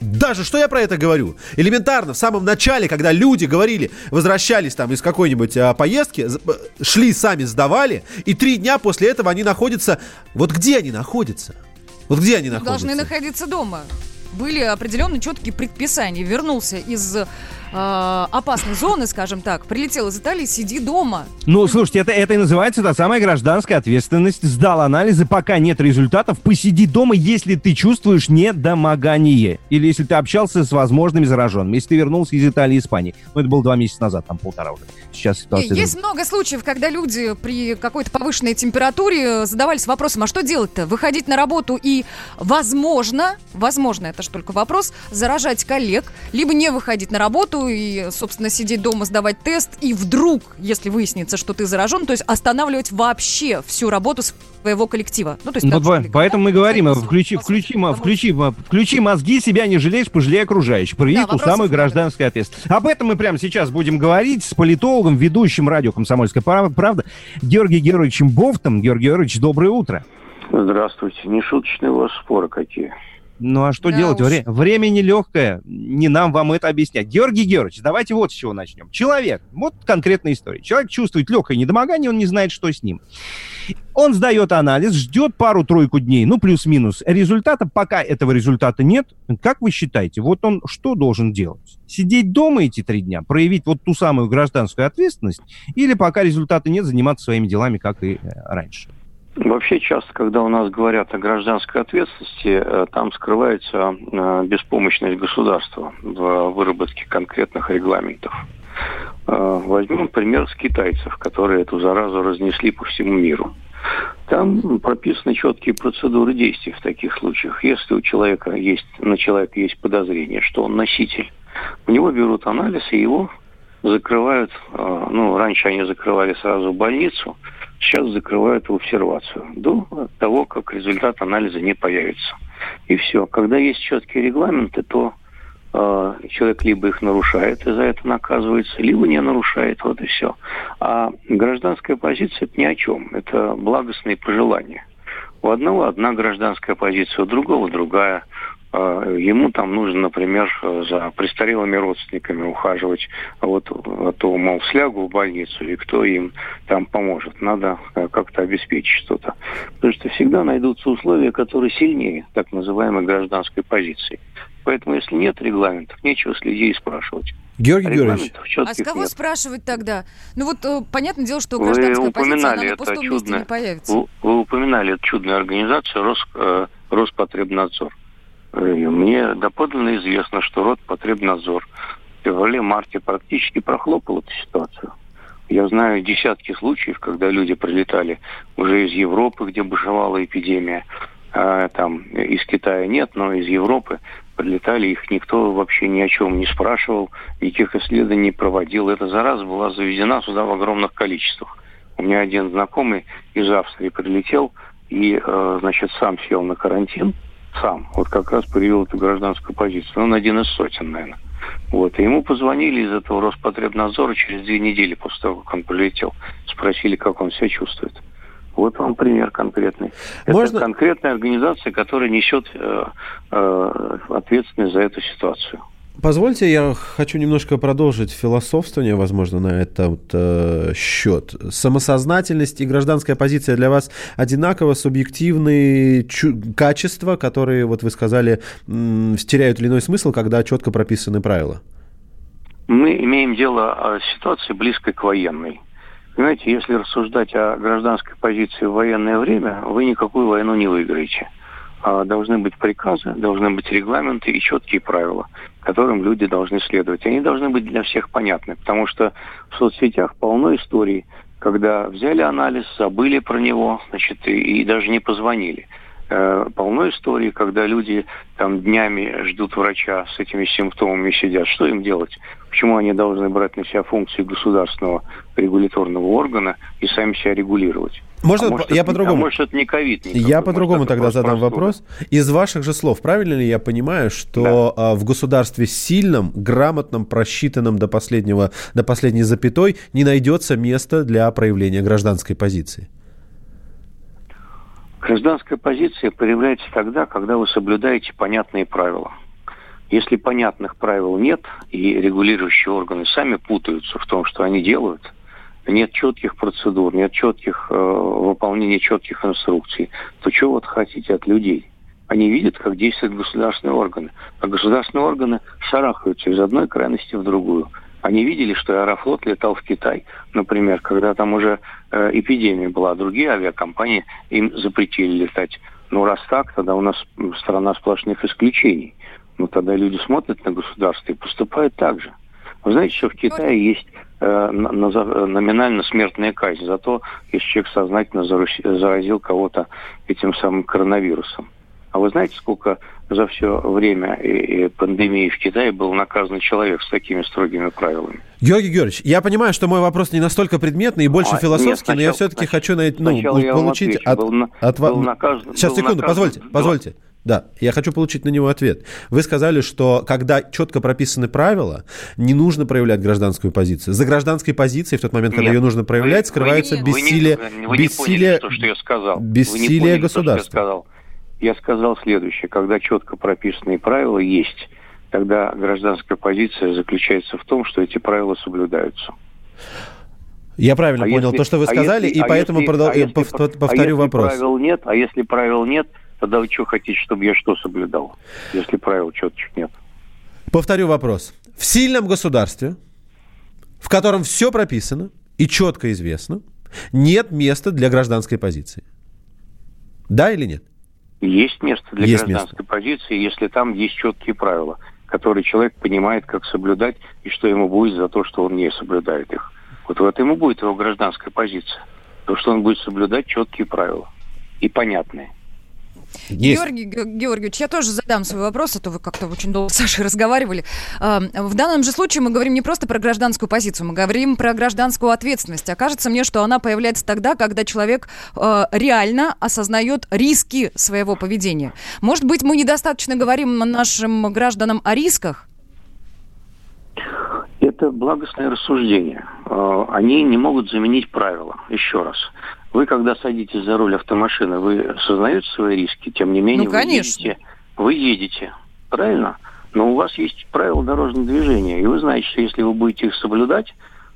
даже что я про это говорю? Элементарно, в самом начале, когда люди говорили, возвращались там из какой-нибудь а, поездки, шли сами, сдавали, и три дня после этого они находятся... Вот где они находятся? Вот где они находятся? Должны находиться дома. Были определенные четкие предписания. Вернулся из э, опасной зоны, скажем так, прилетел из Италии, сиди дома. Ну, слушайте, это, это и называется та самая гражданская ответственность. Сдал анализы, пока нет результатов, посиди дома, если ты чувствуешь недомогание. Или если ты общался с возможными зараженными. Если ты вернулся из Италии и Испании. Ну, это было два месяца назад, там полтора уже. Сейчас ситуация... Есть много случаев, когда люди при какой-то повышенной температуре задавались вопросом, а что делать-то? Выходить на работу и, возможно, возможно, это же только вопрос, заражать коллег, либо не выходить на работу работу и, собственно, сидеть дома, сдавать тест, и вдруг, если выяснится, что ты заражен, то есть останавливать вообще всю работу своего коллектива. Ну, то есть, Ну, ли, поэтому мы говорим, включи, включи, включи, включи мозги, себя не жалеешь, пожалей окружающих. Прояви ту вопросов самую гражданскую ответственность. Об этом мы прямо сейчас будем говорить с политологом, ведущим радио «Комсомольская прав- правда» Георгием Георгиевичем Бофтом. Георгий Георгиевич, доброе утро. Здравствуйте. Нешуточные у вас споры какие. Ну а что Да делать? уж. Вре- время нелегкое, не нам вам это объяснять. Георгий Георгиевич, давайте вот с чего начнем. Человек, вот конкретная история. Человек чувствует легкое недомогание, он не знает, что с ним. Он сдает анализ, ждет пару-тройку дней, ну плюс-минус. Результата, пока этого результата нет, как вы считаете, вот он что должен делать? Сидеть дома эти три дня, проявить вот ту самую гражданскую ответственность, или пока результата нет, заниматься своими делами, как и э, раньше? Вообще часто, когда у нас говорят о гражданской ответственности, э, там скрывается э, беспомощность государства в выработке конкретных регламентов. Э, Возьмем пример с китайцев, которые эту заразу разнесли по всему миру. Там прописаны четкие процедуры действий в таких случаях. Если у человека есть, на человека есть подозрение, что он носитель, у него берут анализ и его закрывают, ну, раньше они закрывали сразу больницу, сейчас закрывают в обсервацию до того, как результат анализа не появится. И все. Когда есть четкие регламенты, то э, человек либо их нарушает и за это наказывается, либо не нарушает, вот и все. А гражданская позиция это ни о чем. Это благостные пожелания. У одного одна гражданская позиция, у другого другая. Э, Ему там нужно, например, за престарелыми родственниками ухаживать, а вот, а то, мол, слягу в больницу, и кто им там поможет. Надо э, как-то обеспечить что-то. Потому что всегда найдутся условия, которые сильнее так называемой гражданской позиции. Поэтому, если нет регламентов, нечего с людей спрашивать. Георгий Георгиевич, А с кого нет. спрашивать тогда? Ну вот, э, понятное дело, что Вы гражданская позиция, она на пустом месте чудное. не появится. Вы, вы упоминали эту чудную организацию Рос, э, Роспотребнадзор. Мне доподлинно известно, что Роспотребнадзор в феврале-марте практически прохлопал эту ситуацию. Я знаю десятки случаев, когда люди прилетали уже из Европы, где бушевала эпидемия. А, там из Китая нет, но из Европы прилетали, их никто вообще ни о чем не спрашивал, никаких исследований не проводил. Эта зараза была завезена сюда в огромных количествах. У меня один знакомый из Австрии прилетел и, э, значит, сам сел на карантин, сам, вот как раз проявил эту гражданскую позицию. Он один из сотен, наверное. Вот. И ему позвонили из этого Роспотребнадзора через две недели после того, как он прилетел. Спросили, как он себя чувствует. Вот вам пример конкретный. Можно- Это конкретная организация, которая несет э, э, ответственность за эту ситуацию. Позвольте, я хочу немножко продолжить философствование, возможно, на этот э, счет. Самосознательность и гражданская позиция для вас одинаково субъективные чу- качества, которые, вот вы сказали, м, теряют или иной смысл, когда четко прописаны правила. Мы имеем дело о ситуации близкой к военной. Понимаете, если рассуждать о гражданской позиции в военное время, вы никакую войну не выиграете. А Должны быть приказы, должны быть регламенты и четкие правила, которым люди должны следовать. Они должны быть для всех понятны, потому что в соцсетях полно историй, когда взяли анализ, забыли про него, значит, и, и даже не позвонили. Э, полно историй, когда люди там днями ждут врача с этими симптомами сидят. Что им делать? Почему они должны брать на себя функции государственного регуляторного органа и сами себя регулировать? Можно А может, я по-другому? А может, это не ковид Я может, по-другому тогда задам простуда. вопрос. Из ваших же слов, правильно ли я понимаю, что а, в государстве сильном, грамотном, просчитанном до последнего, до последней запятой не найдется места для проявления гражданской позиции? Гражданская позиция проявляется тогда, когда вы соблюдаете понятные правила. Если понятных правил нет, и регулирующие органы сами путаются в том, что они делают, нет четких процедур, нет четких э, выполнения четких инструкций, то чего вот хотите от людей? Они видят, как действуют государственные органы. А государственные органы шарахаются из одной крайности в другую. Они видели, что Аэрофлот летал в Китай, например, когда там уже э, эпидемия была, другие авиакомпании им запретили летать. Ну, раз так, тогда у нас страна сплошных исключений. Ну, тогда люди смотрят на государство и поступают так же. Вы знаете, что в Китае есть э, на- номинально смертная казнь за то, если человек сознательно заразил кого-то этим самым коронавирусом. А вы знаете, сколько за все время пандемии в Китае был наказан человек с такими строгими правилами? Георгий Георгиевич, я понимаю, что мой вопрос не настолько предметный и больше А, философский, нет, но я сначала- все-таки хочу найти, ну, сначала получить отвечу. от, Был на- от вас. был наказан- Сейчас, был секунду, наказан- позвольте, позвольте. Да, я хочу получить на него ответ. Вы сказали, что когда четко прописаны правила, не нужно проявлять гражданскую позицию. За гражданской позицией в тот момент, когда Нет, ее нужно проявлять, вы- скрывается вы бессилие, Вы не, вы не бессилие, поняли то, что я сказал. вы не бессилие поняли, то, что государства. я сказал. Я сказал следующее. Когда четко прописанные правила есть, тогда гражданская позиция заключается в том, что эти правила соблюдаются. Я правильно А понял если- то, что вы а сказали, если- и а поэтому если- продол- а если- пов- а повторю если вопрос. правил нет, а если правил нет, тогда вы что хотите, чтобы я что соблюдал, если правил четких нет? Повторю вопрос. В сильном государстве, в котором все прописано и четко известно, нет места для гражданской позиции. Да или нет? Есть место для Есть гражданской позиции, если там есть четкие правила, которые человек понимает, как соблюдать, и что ему будет за то, что он не соблюдает их. Вот в этом и будет его гражданская позиция. То, что он будет соблюдать четкие правила и понятные. Георгий Ге- Георгиевич, я тоже задам свой вопрос, а то вы как-то очень долго с Сашей разговаривали. В данном же случае мы говорим не просто про гражданскую позицию, мы говорим про гражданскую ответственность. А мне, что она появляется тогда, когда человек э, реально осознает риски своего поведения. Может быть, мы недостаточно говорим нашим гражданам о рисках? Это благостное рассуждение. Э, Они не могут заменить правила. Еще раз. Вы, когда садитесь за руль автомашины, вы осознаете свои риски, тем не менее Ну, вы конечно. едете. Вы едете, правильно? Но у вас есть правила дорожного движения, и вы знаете, что если вы будете их соблюдать,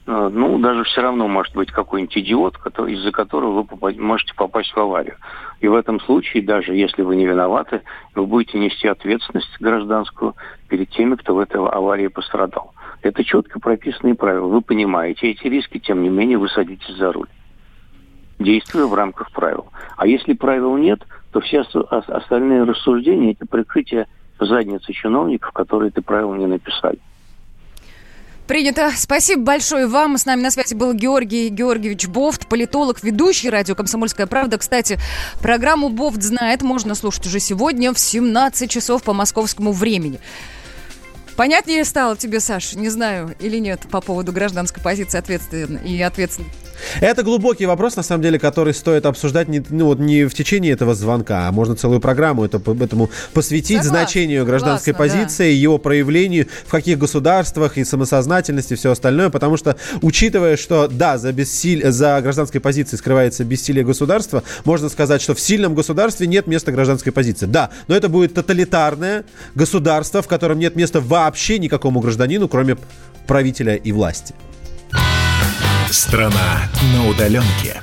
ну, даже все равно может быть какой-нибудь идиот, который- из-за которого вы попа- можете попасть в аварию. И в этом случае, даже если вы не виноваты, вы будете нести ответственность гражданскую перед теми, кто в этой аварии пострадал. Это четко прописанные правила. Вы понимаете эти риски, тем не менее вы садитесь за руль, действуя в рамках правил. А если правил нет, то все ос- ос- остальные рассуждения – это прикрытие задницы чиновников, которые это правила не написали. Принято. Спасибо большое вам. С нами на связи был Георгий Георгиевич Бофт, политолог, ведущий радио «Комсомольская правда». Кстати, программу «Бофт знает» можно слушать уже сегодня в 17 часов по московскому времени. Понятнее стало тебе, Саша, не знаю, или нет, по поводу гражданской позиции ответственной и ответственной. Это глубокий вопрос, на самом деле, который стоит обсуждать не, ну, вот не в течение этого звонка, а можно целую программу это, этому посвятить, Согласна, значению гражданской да. позиции, его проявлению, в каких государствах и самосознательности, и все остальное, потому что, учитывая, что, да, за, бессиль... за гражданской позицией скрывается бессилие государства, можно сказать, что в сильном государстве нет места гражданской позиции. Да, но это будет тоталитарное государство, в котором нет места вообще никакому гражданину, кроме правителя и власти. Страна на удаленке.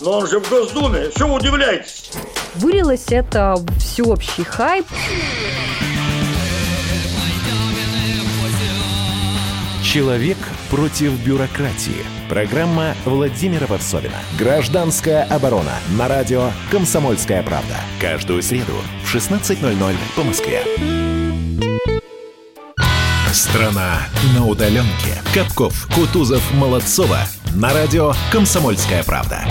Но он же в Госдуме. Что вы удивляетесь? Вылилось это в всеобщий хайп. Человек против бюрократии. Программа Владимира Варсовина. Гражданская оборона. На радио «Комсомольская правда». Каждую среду в 16.00 по Москве. Страна на удаленке. Капков, Кутузов, Молодцова. На радио «Комсомольская правда».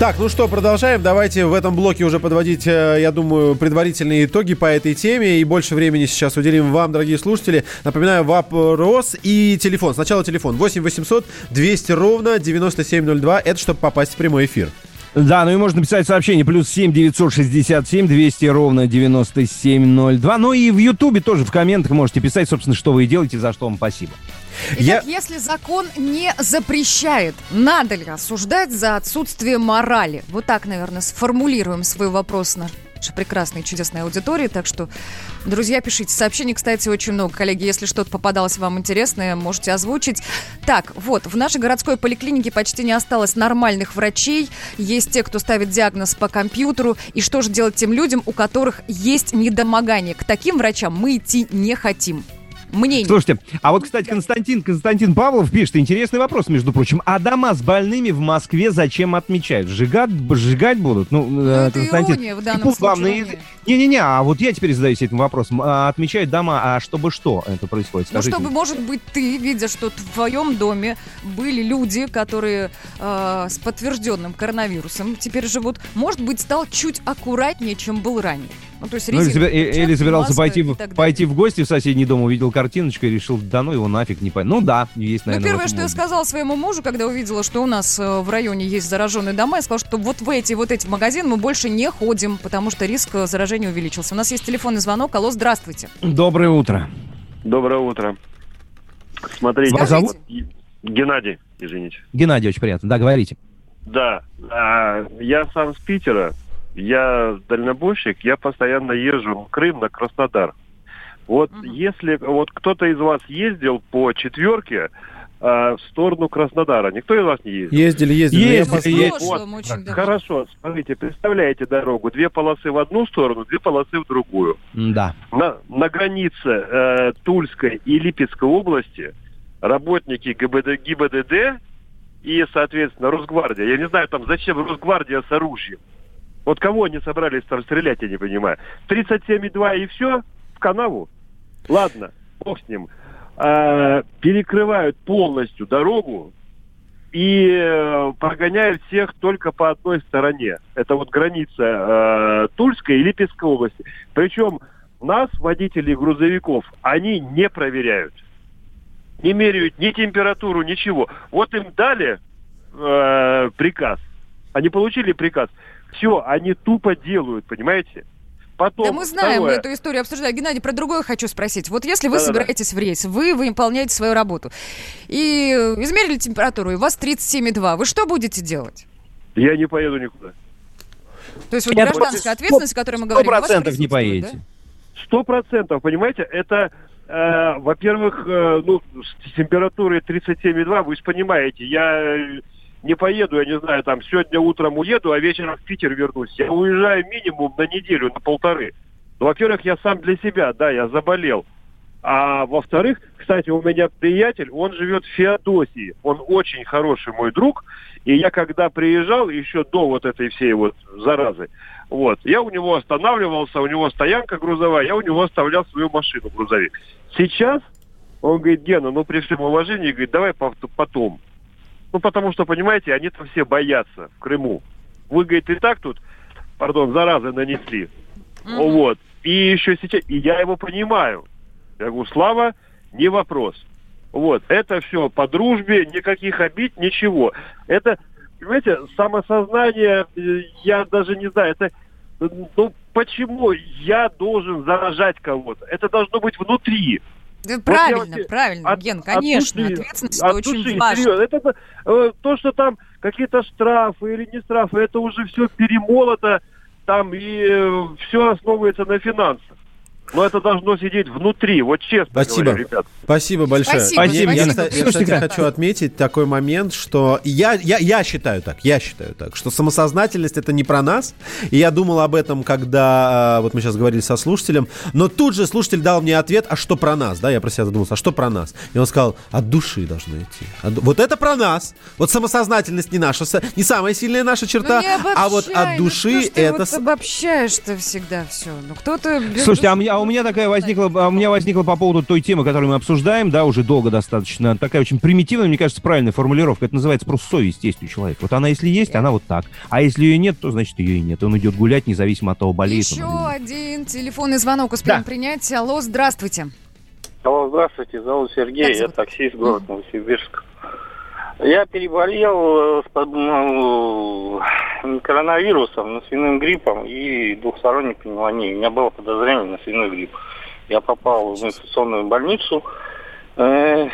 Так, ну что, продолжаем. Давайте в этом блоке уже подводить, э, я думаю, предварительные итоги по этой теме. И больше времени сейчас уделим вам, дорогие слушатели. Напоминаю, вопрос и телефон. Сначала телефон 8 800 200 ровно 9702. Это чтобы попасть в прямой эфир. Да, ну и можно писать сообщение плюс 7 967 200 ровно 9702. Ну и в Ютубе тоже в комментах можете писать, собственно, что вы делаете, за что вам спасибо. Итак, если закон не запрещает, надо ли осуждать за отсутствие морали? Вот так, наверное, сформулируем свой вопрос на нашей прекрасной, чудесной аудитории. Так что, друзья, пишите. Сообщений, кстати, очень много. Коллеги, если что-то попадалось вам интересное, можете озвучить. Так, вот, в нашей городской поликлинике почти не осталось нормальных врачей. Есть те, кто ставит диагноз по компьютеру. И что же делать тем людям, у которых есть недомогание? К таким врачам мы идти не хотим мнение. Слушайте, а вот, кстати, Константин, Константин Павлов пишет, интересный вопрос, между прочим. А дома с больными в Москве зачем отмечают? Сжигать, сжигать будут? Ну, ну э, это Константин. ирония в данном случае. Не-не-не, а вот я теперь задаюсь этим вопросом. А, Отмечают дома, а чтобы что это происходит? Ну, Скажите чтобы, мне. может быть, ты, видя, что в твоем доме были люди, которые э, с подтвержденным коронавирусом теперь живут, может быть, стал чуть аккуратнее, чем был ранее. Ну, то есть Ну, или, или собирался маска пойти, и в- так далее. пойти в гости в соседний дом, увидел картиночку и решил, да ну его нафиг, не понятно. Ну да, есть, Ну, наверное, в первое, что я сказала своему мужу, когда увидела, что у нас э, в районе есть зараженные дома, я сказала, что вот в эти вот эти магазины мы больше не ходим, потому что риск э, заражения увеличился. У нас есть телефонный звонок. Алло, здравствуйте. Доброе утро. Доброе утро. Смотрите, Вас зовут? Геннадий, извините. Геннадий, очень приятно. Да, говорите. Да, а, я сам с Питера, я дальнобойщик, я постоянно езжу в Крым на Краснодар. Вот если вот кто-то из вас ездил по четверке а, в сторону Краснодара, никто из вас не ездил? Ездили, ездили. Ездили, ездили. Вот. очень давно. Хорошо, смотрите, представляете дорогу, две полосы в одну сторону, две полосы в другую. Да. На, на границе э, Тульской и Липецкой области работники ГБД, ГИБДД и, соответственно, Росгвардия. Я не знаю, там зачем Росгвардия с оружием. Вот кого они собрались там стрелять, я не понимаю. 37,2 и все? В канаву? Ладно, бог с ним. А, перекрывают полностью дорогу и э, прогоняют всех только по одной стороне. Это вот граница э, Тульской и Липецкой области. Причем нас, водителей грузовиков, они не проверяют. Не меряют ни температуру, ничего. Вот им дали э, приказ. Они получили приказ. Все, они тупо делают, понимаете? Потом, Да мы знаем, мы второе. эту историю обсуждали. Геннадий, про другое хочу спросить. Вот если вы Да-да-да. собираетесь в рейс, вы выполняете свою работу, и измерили температуру, и у вас 37,2, вы что будете делать? Я не поеду никуда. То есть вот Нет, гражданская ответственность, о которой мы говорим, у вас не присутствует, поедете. да? Сто процентов, понимаете, это, э, во-первых, э, ну, с температурой 37,2, вы же понимаете, я э, не поеду, я не знаю, там, сегодня утром уеду, а вечером в Питер вернусь. Я уезжаю минимум на неделю, на полторы. Ну, во-первых, я сам для себя, да, я заболел. А во-вторых, кстати, у меня приятель, он живет в Феодосии. Он очень хороший мой друг. И я когда приезжал, еще до вот этой всей вот заразы, вот, я у него останавливался, у него стоянка грузовая, я у него оставлял свою машину, грузовик. Сейчас он говорит, Гена, ну при всем уважении, говорит, давай потом. Ну, потому что, понимаете, они там все боятся в Крыму. Вы, говорит, и так тут, пардон, заразы нанесли. Вот. И еще сейчас, и я его понимаю. Я говорю, Слава, не вопрос. Вот. Это все по дружбе, никаких обид, ничего. Это, понимаете, самосознание, э, я даже не знаю, это, э, ну, почему я должен заражать кого-то? Это должно быть внутри. Да, правильно, вот правильно, от- Ген, от конечно, души- ответственность от очень души, важна. серьезно. Это, э, то, что там какие-то штрафы или не штрафы, это уже все перемолото, там и все основывается на финансах. Но это должно сидеть внутри, вот честно Спасибо. говоря, ребят. Спасибо большое. Спасибо, Я- спасибо. Я, кстати, я, Слушайте, кстати, хочу отметить такой момент, что я, я, я считаю так, я считаю так, что самосознательность это не про нас. И я думал об этом, когда а, вот мы сейчас говорили со слушателем, но тут же слушатель дал мне ответ, а что про нас, да? Я про себя задумался, а что про нас? И он сказал, от души должно идти. От Вот это про нас. Вот самосознательность не наша, не самая сильная наша черта, Ну, не а вот от ну души что ж ты это вот с- обобщаешь-то всегда все. Ну кто-то... Слушайте, а, души. У меня, а у меня такая возникла, а у меня возникла по поводу той темы, которую мы обсуждаем, да, уже долго достаточно, такая очень примитивная, мне кажется, правильная формулировка. Это называется просто совесть есть у человека. Вот она, если есть, она вот так. А если ее нет, то значит ее и нет. Он идет гулять, независимо от того, болеет он Еще нет. один телефонный звонок успеем принять. Алло, здравствуйте. Алло, здравствуйте, зовут Сергей, я таксист, город Новосибирск. Я переболел э, ну, коронавирусом, но свиным гриппом и двухсторонней пневмонией. У меня было подозрение на свиной грипп. Я попал в инфекционную больницу, э,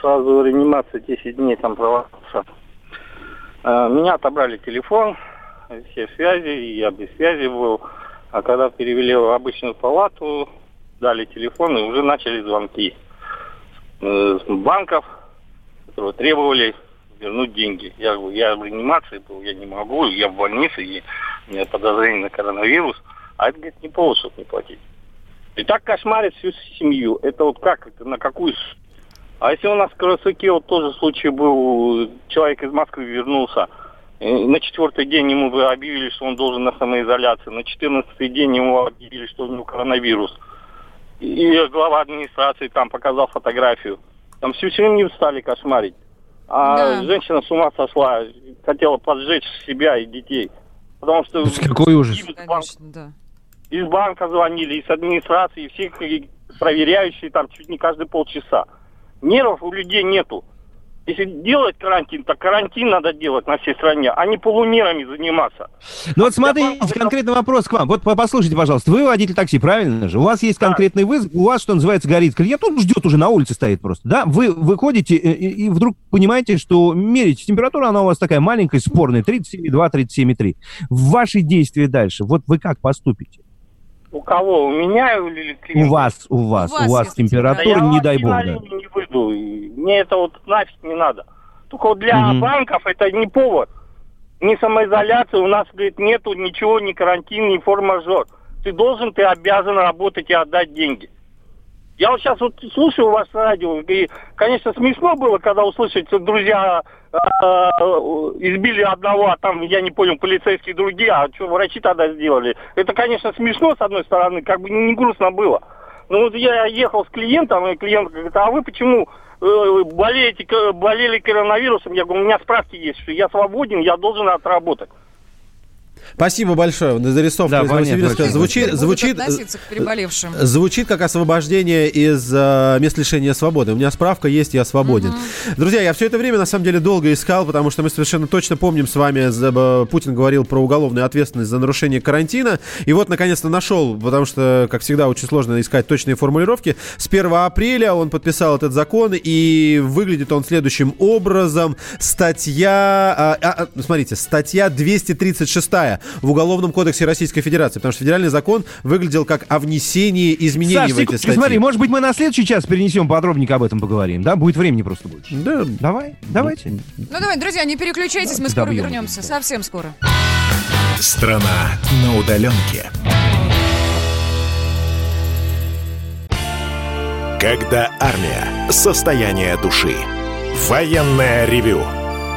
сразу в реанимации 10 дней там провалился. Э, меня отобрали телефон, все связи, и я без связи был. А когда перевели в обычную палату, дали телефон, и уже начали звонки э, с банков, которые требовали вернуть деньги. Я говорю, я в реанимации был, я не могу, я в больнице, и у меня подозрение на коронавирус. А это, говорит, не повод, чтобы не платить. И так кошмарит всю семью. Это вот как, это на какую... А если у нас в Красуке вот тоже случай был, человек из Москвы вернулся, на четвертый день ему объявили, что он должен на самоизоляцию, на четырнадцатый день ему объявили, что у него коронавирус. И глава администрации там показал фотографию. Там всю семью стали кошмарить. А Да. женщина с ума сошла, хотела поджечь себя и детей. Потому что Какой ужас. из банка, из банка звонили, из администрации, и всех проверяющие там чуть не каждые полчаса. Нервов у людей нету. Если делать карантин, то карантин надо делать на всей стране, а не полумерами заниматься. Ну вот смотрите, конкретный вопрос к вам. Вот по- послушайте, пожалуйста, вы водитель такси, правильно же? У вас есть конкретный вызов, у вас, что называется, горит клиент, он ждет уже на улице стоит просто, да? Вы выходите и, и- вдруг понимаете, что мерите температуру, она у вас такая маленькая, спорная, 37,2, 37,3. Ваши действия дальше, вот вы как поступите? У кого? У меня или У вас, у вас, у вас, Да температура, я не дай бог, на да. не выйду. и Мне это вот нафиг не надо. Только вот для Мгм. банков это не повод. Ни самоизоляции, у нас, говорит, нету ничего, ни карантин, ни форс-мажор. Ты должен, ты обязан работать и отдать деньги. Я вот сейчас вот слушаю ваше радио, и, конечно, смешно было, когда услышать, друзья э, избили одного, а там, я не понял, полицейские другие, а что врачи тогда сделали. Это, конечно, смешно, с одной стороны, как бы не грустно было. Но вот я ехал с клиентом, и клиент говорит, а вы почему э, болеете, ко- болели коронавирусом? Я говорю, у меня справки есть, что я свободен, я должен отработать. Спасибо большое. Зарисовка Да, из Новосибирска. Звучит, звучит, относиться к переболевшим. Звучит как освобождение из э, мест лишения свободы. У меня справка есть, я свободен. Друзья, я все это время на самом деле долго искал, потому что мы совершенно точно помним с вами, за- э, Путин говорил про уголовную ответственность за нарушение карантина. И вот наконец-то нашел, потому что, как всегда, очень сложно искать точные формулировки. С 1 апреля он подписал этот закон, и выглядит он следующим образом. Статья, а, а, а, смотрите, статья 236 в Уголовном кодексе Российской Федерации, потому что федеральный закон выглядел как о внесении изменений Саш, в эти статьи. смотри, может быть, мы на следующий час перенесем подробненько об этом поговорим, да? Будет времени просто больше. Да. Давай, давайте. Ну давай, друзья, не переключайтесь, мы скоро Добьем вернемся. Совсем скоро. Страна на удаленке. Когда армия. Состояние души. Военное ревю.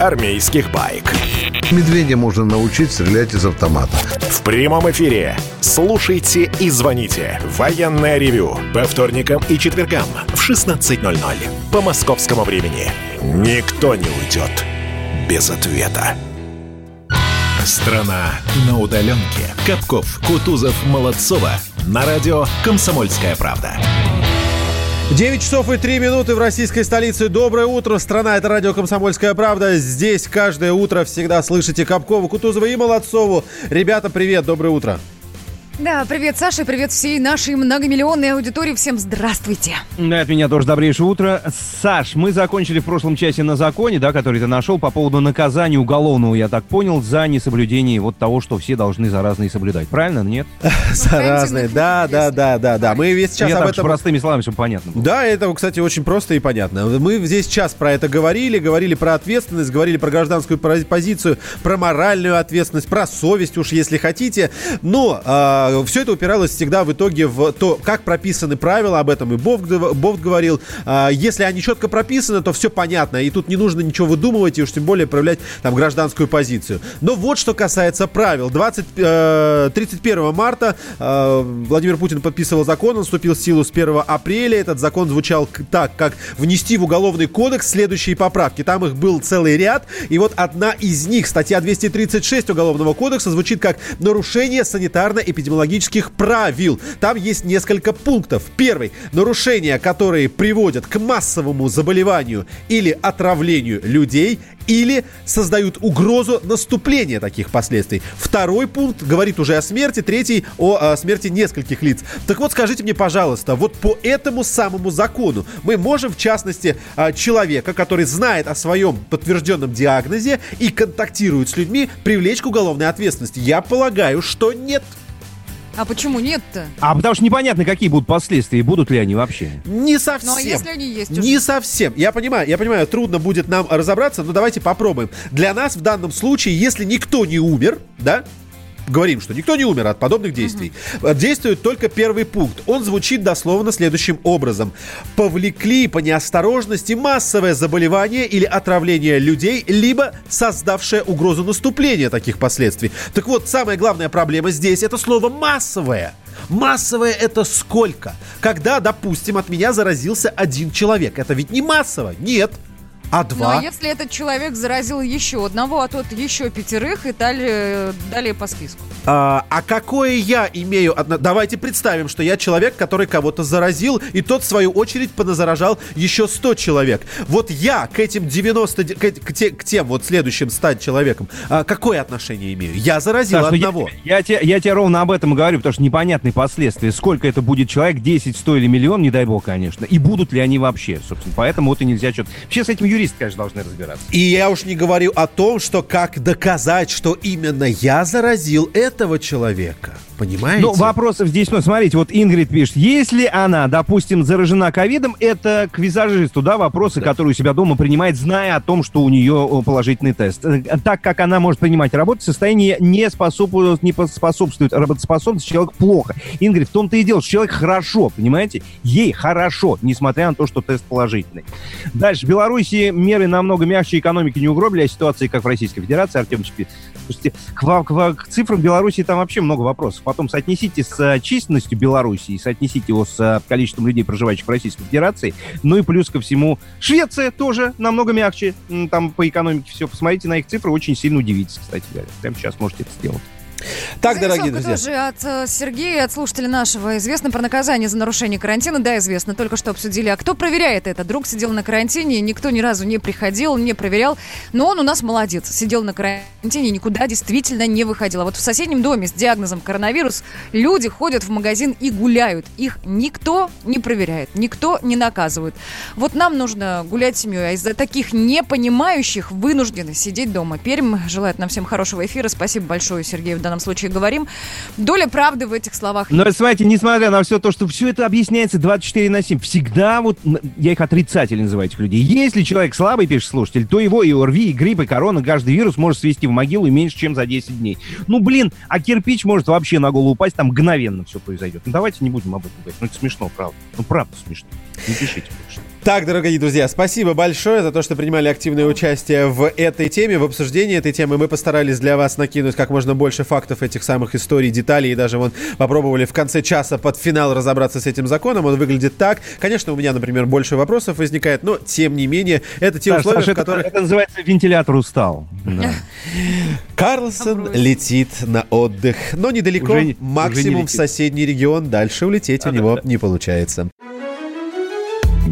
армейских баек. Медведя можно научить стрелять из автомата. В прямом эфире. Слушайте и звоните. Военное ревю. По вторникам и четвергам в 16.00. По московскому времени. Никто не уйдет без ответа. Страна на удаленке. Капков, Кутузов, Молодцова. На радио «Комсомольская правда». 9 часов и 3 минуты в российской столице. Доброе утро, страна. Это радио «Комсомольская правда». Здесь каждое утро всегда слышите Капкова, Кутузова и Молодцову. Ребята, привет, доброе утро. Да, привет, Саша, привет всей нашей многомиллионной аудитории. Всем здравствуйте. Да, от меня тоже добрейшее утро. Саш, мы закончили в прошлом часе на законе, да, который ты нашел по поводу наказания уголовного, я так понял, за несоблюдение вот того, что все должны за разные соблюдать. Правильно, нет? За разные. Да, да, да, да, да. Мы весь час я об этом... простыми словами, чтобы понятно. было. Да, это, кстати, очень просто и понятно. Мы здесь час про это говорили, говорили про ответственность, говорили про гражданскую пози- позицию, про моральную ответственность, про совесть уж, если хотите. Но все это упиралось всегда в итоге в то, как прописаны правила, об этом и Бовт, гов- Бовт говорил. А, если они четко прописаны, то все понятно, и тут не нужно ничего выдумывать, и уж тем более проявлять там гражданскую позицию. Но вот что касается правил. 20, э, 31 марта э, Владимир Путин подписывал закон, он вступил в силу с 1 апреля. Этот закон звучал так, как внести в Уголовный кодекс следующие поправки. Там их был целый ряд, и вот одна из них, статья 236 Уголовного кодекса, звучит как нарушение санитарно-эпидемиологических эпидемиологических правил. Там есть несколько пунктов. Первый. Нарушения, которые приводят к массовому заболеванию или отравлению людей, или создают угрозу наступления таких последствий. Второй пункт говорит уже о смерти, третий о, о смерти нескольких лиц. Так вот, скажите мне, пожалуйста, вот по этому самому закону мы можем, в частности, а, человека, который знает о своем подтвержденном диагнозе и контактирует с людьми, привлечь к уголовной ответственности? Я полагаю, что нет. А почему нет-то? А потому что непонятно, какие будут последствия, будут ли они вообще. Не совсем. Ну, а если они есть Не уже? совсем. Я понимаю, я понимаю, трудно будет нам разобраться, но давайте попробуем. Для нас в данном случае, если никто не умер, да, говорим, что никто не умер от подобных действий. Действует только первый пункт. Он звучит дословно следующим образом. Повлекли по неосторожности массовое заболевание или отравление людей, либо создавшее угрозу наступления таких последствий. Так вот, самая главная проблема здесь это слово «массовое». Массовое это сколько? Когда, допустим, от меня заразился один человек. Это ведь не массово, нет. А Ну, два? а если этот человек заразил еще одного, а тот еще пятерых и далее, далее по списку? А, а какое я имею... одно- Давайте представим, что я человек, который кого-то заразил, и тот, в свою очередь, поназаражал еще 100 человек. Вот я к этим 90... де- К, к те- к тем вот следующим 100 человекам, а, какое отношение имею? Я заразил Саш, ну я- одного. Я, тебе, я тебе ровно об этом и говорю, потому что непонятные последствия. Сколько это будет человек, 10, 100 или миллион, не дай бог, конечно. И будут ли они вообще, собственно. Поэтому вот и нельзя что-то... Вообще с этим юристы, конечно, должны разбираться. И я уж не говорю о том, что как доказать, что именно я заразил этого человека. Понимаете? Ну, вопросов здесь, ну, смотрите, вот Ингрид пишет, если она, допустим, заражена ковидом, это к визажисту, да, вопросы, которые у себя дома принимает, зная о том, что у нее положительный тест. Э, Так как она может принимать работу, состояние не, способствует, не способствует работоспособности, человек плохо. Ингрид, в том-то и дело, что человек хорошо, понимаете? Ей хорошо, несмотря на то, что тест положительный. Дальше. В Беларуси меры намного мягче экономики не угробили, а ситуации, как в Российской Федерации, Артемович пишет. Слушайте, к, к к цифрам Беларуси там вообще много вопросов. Потом соотнесите с э, численностью Беларуси и соотнесите его с э, количеством людей, проживающих в Российской Федерации. Ну и плюс ко всему, Швеция тоже намного мягче. Там по экономике все. Посмотрите на их цифры, очень сильно удивитесь, кстати говоря. Прямо сейчас можете это сделать. Так, дорогие Зарисовка друзья. тоже от э, Сергея, от слушателя нашего. Известно про наказание за нарушение карантина? Да, известно. Только что обсудили. А кто проверяет это? Друг сидел на карантине, никто ни разу не приходил, не проверял. Но он у нас молодец. Сидел на карантине, никуда действительно не выходил. А вот в соседнем доме с диагнозом коронавирус люди ходят в магазин и гуляют. Их никто не проверяет, никто не наказывает. Вот нам нужно гулять с семьей, а из-за таких непонимающих вынуждены сидеть дома. Пермь желает нам всем хорошего эфира. Спасибо большое, Сергей, в данном случае говорим. Доля правды в этих словах. Но, смотрите, несмотря на все то, что все это объясняется 24 на 7, всегда вот, я их отрицательно называю, этих людей. Если человек слабый, пишет слушатель, то его и ОРВИ, и грипп, и корона, каждый вирус может свести в могилу и меньше, чем за 10 дней. Ну, блин, а кирпич может вообще на голову упасть, там мгновенно все произойдет. Ну, давайте не будем об этом говорить. Ну, это смешно, правда. Ну, правда смешно. Не пишите больше. Так, дорогие друзья, спасибо большое за то, что принимали активное участие в этой теме, в обсуждении этой темы. Мы постарались для вас накинуть как можно больше фактов этих самых историй, деталей, и даже вон попробовали в конце часа под финал разобраться с этим законом. Он выглядит так. Конечно, у меня, например, больше вопросов возникает, но тем не менее, это те Саш, условия, Саша, в которых... это, это называется вентилятор устал. Да. Карлсон летит на отдых, но недалеко, Уже максимум уже не в соседний регион. Дальше улететь у него не получается.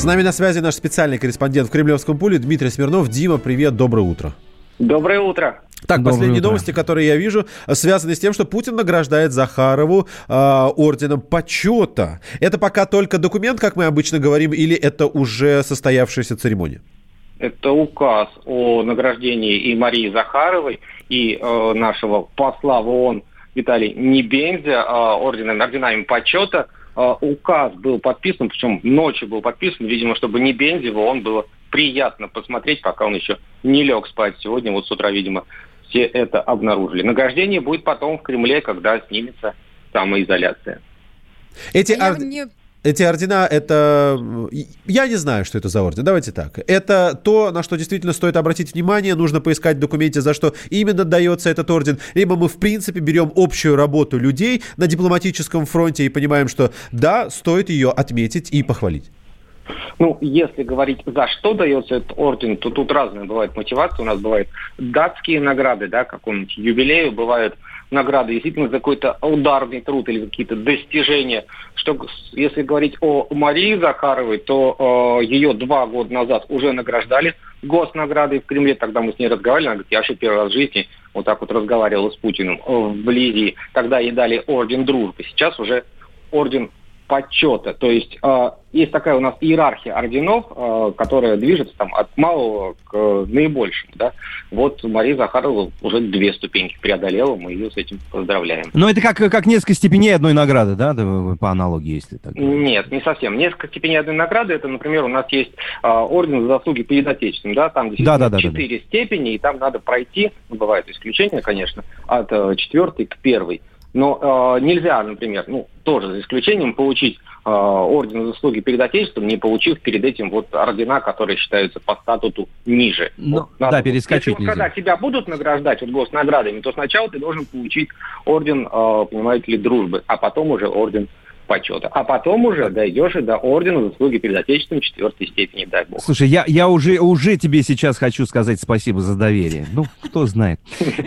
С нами на связи наш специальный корреспондент в Кремлевском пуле Дмитрий Смирнов. Дима, привет, доброе утро. Доброе утро. Так, Доброе последние утро. новости, которые я вижу, связаны с тем, что Путин награждает Захарову э, орденом почета. Это пока только документ, как мы обычно говорим, или это уже состоявшаяся церемония? Это указ о награждении и Марии Захаровой, и э, нашего посла в ООН Виталий Небензя э, орденами, орденами почета. Э, указ был подписан, причем ночью был подписан, видимо, чтобы Небензе в ООН было приятно посмотреть, пока он еще не лег спать. Сегодня вот с утра, видимо, все это обнаружили. Награждение будет потом в Кремле, когда снимется самоизоляция. Эти, А я ор- не- эти ордена, это... Я не знаю, что это за орден. Давайте так. Это то, на что действительно стоит обратить внимание. Нужно поискать в документе, за что именно дается этот орден. Либо мы, в принципе, берем общую работу людей на дипломатическом фронте и понимаем, что да, стоит ее отметить и похвалить. Ну, если говорить, за что дается этот орден, то тут разные бывают мотивации. У нас бывают датские награды, да, какому-нибудь юбилею, бывают награды действительно за какой-то ударный труд или какие-то достижения. Что, если говорить о Марии Захаровой, то э, ее два года назад уже награждали госнаградой в Кремле. Тогда мы с ней разговаривали. Она говорит, я вообще первый раз в жизни вот так вот разговаривала с Путиным э, вблизи. Тогда ей дали орден дружбы. Сейчас уже орден почета. То есть э, есть такая у нас иерархия орденов, э, которая движется там от малого к э, наибольшему. Да? Вот Мария Захарова уже две ступеньки преодолела, мы ее с этим поздравляем. Но это как, как несколько степеней одной награды, да, да, по аналогии, если так. Нет, не совсем. Несколько степеней одной награды. Это, например, у нас есть э, орден за заслуги перед Отечеством. Да? Там действительно Да-да-да-да-да. четыре степени, и там надо пройти, ну, бывают исключения, конечно, от э, четвертой к первой. Но э, нельзя, например, ну, тоже за исключением, получить э, орден за заслуги перед Отечеством, не получив перед этим вот ордена, которые считаются по статуту ниже. Ну, Вот да, перескочить Если нельзя. когда тебя будут награждать вот госнаградами, то сначала ты должен получить орден, э, понимаете ли, дружбы, а потом уже орден почета. А потом уже дойдешь и до ордена заслуги перед Отечеством четвертой степени, дай бог. Слушай, я, я уже, уже тебе сейчас хочу сказать спасибо за доверие. Ну, кто знает.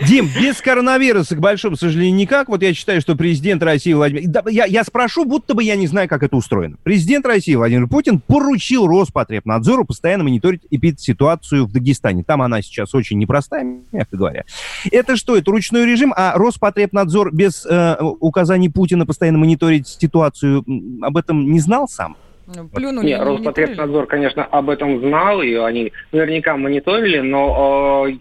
Дим, без коронавируса, к большому сожалению, никак. Вот я считаю, что президент России Владимир... Я, я спрошу, будто бы я не знаю, как это устроено. Президент России Владимир Путин поручил Роспотребнадзору постоянно мониторить эпидситуацию в Дагестане. Там она сейчас очень непростая, мягко говоря. Это что, это ручной режим, а Роспотребнадзор без э, указаний Путина постоянно мониторить ситуацию м, об этом не знал сам? Ну, Плюнули. Нет, не мониторили. Роспотребнадзор, конечно, об этом знал, и они наверняка мониторили, но э,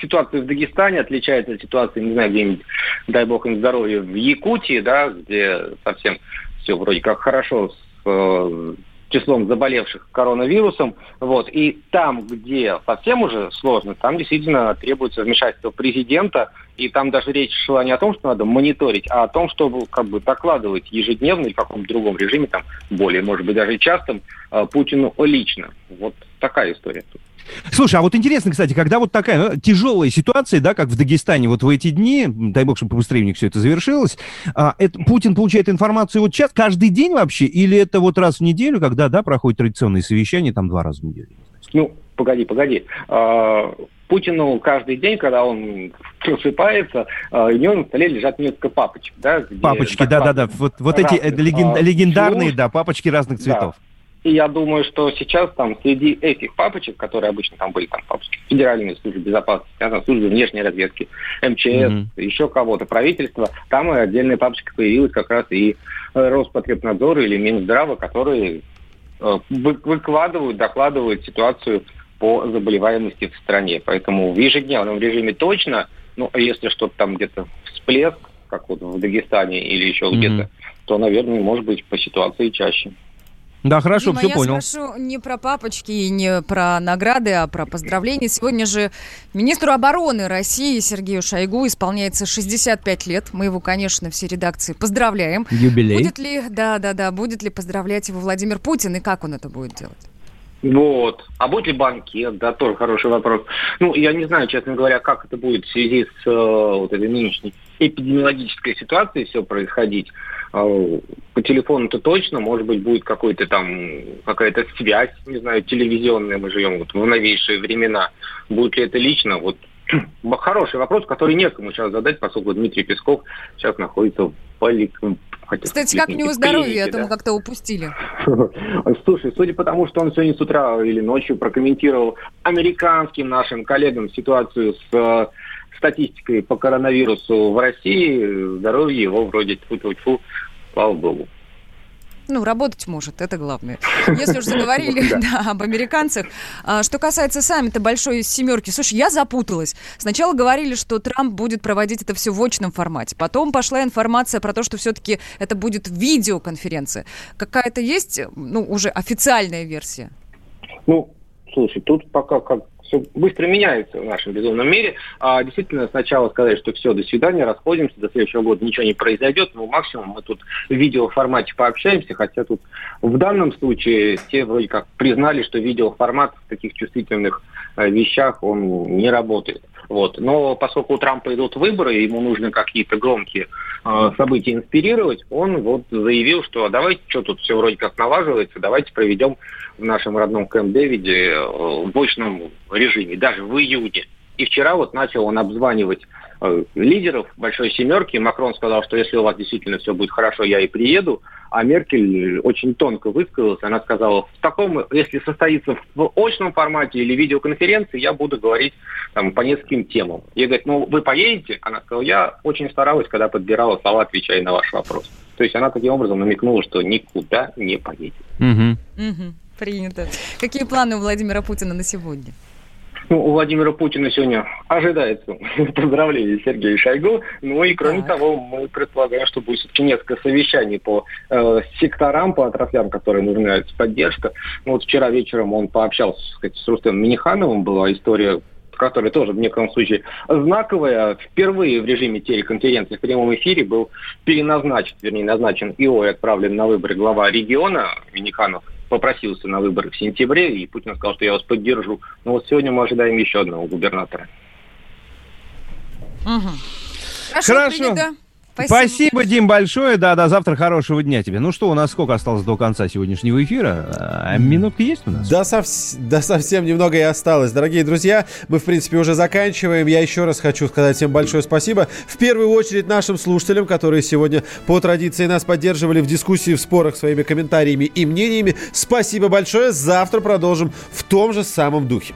ситуация в Дагестане отличается от ситуации, не знаю, где-нибудь, дай бог им здоровья, в Якутии, да, где совсем все вроде как хорошо с э, числом заболевших коронавирусом. Вот. И там, где совсем уже сложно, там действительно требуется вмешательство президента, и там даже речь шла не о том, что надо мониторить, а о том, чтобы как бы докладывать ежедневно или в каком-то другом режиме, там более, может быть, даже частым, э, Путину лично. Вот такая история. Слушай, а вот интересно, кстати, когда вот такая ну, тяжелая ситуация, да, как в Дагестане вот в эти дни, дай бог, чтобы побыстрее у них все это завершилось, а, это, Путин получает информацию вот сейчас, каждый день вообще, или это вот раз в неделю, когда, да, проходит традиционные совещания, там два раза в неделю? Ну, погоди, погоди. А, Путину каждый день, когда он просыпается, а, у него на столе лежат несколько папочек, да, где Папочки, да-да-да, вот, вот эти э, леген- а, легендарные, да, папочки разных цветов. И я думаю, что сейчас там среди этих папочек, которые обычно там были, там папочки Федеральной службы безопасности, да, там службы внешней разведки, МЧС, Мгм. еще кого-то, правительство, там и отдельная папочка появилась как раз и э, Роспотребнадзор или Минздрава, которые э, вы- выкладывают, докладывают ситуацию по заболеваемости в стране. Поэтому в ежедневном режиме точно, ну, а если что-то там где-то всплеск, как вот в Дагестане или еще Мгм. где-то, то, наверное, может быть по ситуации чаще. Да, хорошо, Дима, все я понял. спрошу не про папочки и не про награды, а про поздравления. Сегодня же министру обороны России Сергею Шойгу исполняется 65 лет. Мы его, конечно, все редакции поздравляем. Юбилей. Будет ли, да, да, да, будет ли поздравлять его Владимир Путин и как он это будет делать? Вот. А будет ли банкет? Да, тоже хороший вопрос. Ну, я не знаю, честно говоря, как это будет в связи с э, вот этой нынешней эпидемиологической ситуацией все происходить. Э, по телефону-то точно, может быть, будет какой-то там, какая-то связь, не знаю, телевизионная, мы живем вот в новейшие времена. Будет ли это лично? Вот хороший вопрос, который некому сейчас задать, поскольку Дмитрий Песков сейчас находится в поликлинике. Кстати, как у него здоровье? Это мы как-то упустили. Слушай, судя по тому, что он сегодня с утра или ночью прокомментировал американским нашим коллегам ситуацию с э, статистикой по коронавирусу в России, здоровье его вроде тьфу-тьфу-тьфу, слава богу. Ну, работать может, это главное. Если уж заговорили Да. об американцах. А, что касается саммита Большой Семерки, слушай, я запуталась. Сначала говорили, что Трамп будет проводить это все в очном формате. Потом пошла информация про то, что все-таки это будет видеоконференция. Какая-то есть, ну, уже официальная версия? Ну, слушай, тут пока как все быстро меняется в нашем безумном мире. А действительно, сначала сказать, что все, до свидания, расходимся, до следующего года ничего не произойдет, ну, максимум мы тут в видеоформате пообщаемся, хотя тут в данном случае все вроде как признали, что видеоформат в таких чувствительных э, вещах, он не работает. Вот. Но поскольку у Трампа идут выборы, ему нужно какие-то громкие э, события инспирировать, он вот заявил, что «А давайте, что тут все вроде как налаживается, давайте проведем в нашем родном Кэмп-Дэвиде э, в очном режиме, даже в июне. И вчера вот начал он обзванивать лидеров Большой Семерки. Макрон сказал, что если у вас действительно все будет хорошо, я и приеду. А Меркель очень тонко высказалась. Она сказала, в таком, если состоится в очном формате или видеоконференции, я буду говорить там, по нескольким темам. Я говорю, ну вы поедете? Она сказала, я очень старалась, когда подбирала слова, отвечая на ваш вопрос. То есть она таким образом намекнула, что никуда не поедет. Мгм. Принято. Какие планы у Владимира Путина на сегодня? Ну, у Владимира Путина сегодня ожидается поздравление Сергея Шойгу. Ну и кроме того, мы предполагаем, что будет все-таки несколько совещаний по э, секторам, по отраслям, которые нужна поддержка. Ну вот вчера вечером он пообщался так сказать, с Рустемом Минихановым, была история которая тоже в некотором случае знаковая. Впервые в режиме телеконференции в прямом эфире был переназначен, вернее, назначен ИО и отправлен на выборы глава региона Миниханов попросился на выборы в сентябре, и Путин сказал, что я вас поддержу. Но вот сегодня мы ожидаем еще одного губернатора. Мгм. Хорошо. принято. Спасибо. Дим, большое. Да, до завтра хорошего дня тебе. Ну что, у нас сколько осталось до конца сегодняшнего эфира? А, минутка есть у нас? Да, совс- да совсем немного и осталось. Дорогие друзья, мы, в принципе, уже заканчиваем. Я еще раз хочу сказать всем большое спасибо. В первую очередь нашим слушателям, которые сегодня по традиции нас поддерживали в дискуссии, в спорах своими комментариями и мнениями. Спасибо большое. Завтра продолжим в том же самом духе.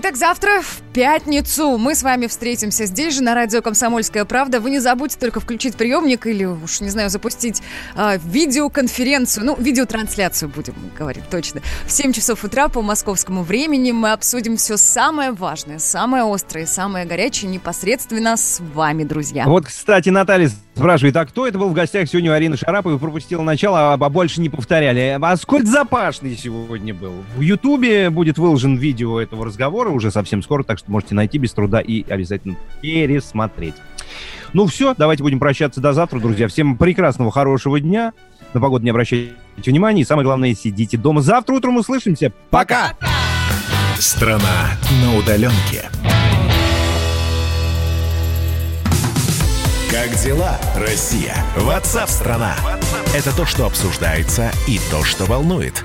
Итак, завтра в пятницу мы с вами встретимся здесь же на радио «Комсомольская правда». Вы не забудьте только включить приемник или уж, не знаю, запустить а, видеоконференцию, ну, видеотрансляцию будем говорить точно. В 7 часов утра по московскому времени мы обсудим все самое важное, самое острое, самое горячее непосредственно с вами, друзья. Вот, кстати, Наталья спрашивает, а кто это был в гостях сегодня у Арины Шараповой, пропустил начало, а, а больше не повторяли. А сколь запашный сегодня был. В Ютубе будет выложен видео этого разговора уже совсем скоро, так что можете найти без труда и обязательно пересмотреть. Ну все, давайте будем прощаться до завтра, друзья. Всем прекрасного, хорошего дня. На погоду не обращайте внимания. И самое главное, сидите дома. Завтра утром услышимся. Пока! Страна на удаленке. Как дела, Россия? Ватсап-страна! Это то, что обсуждается и то, что волнует.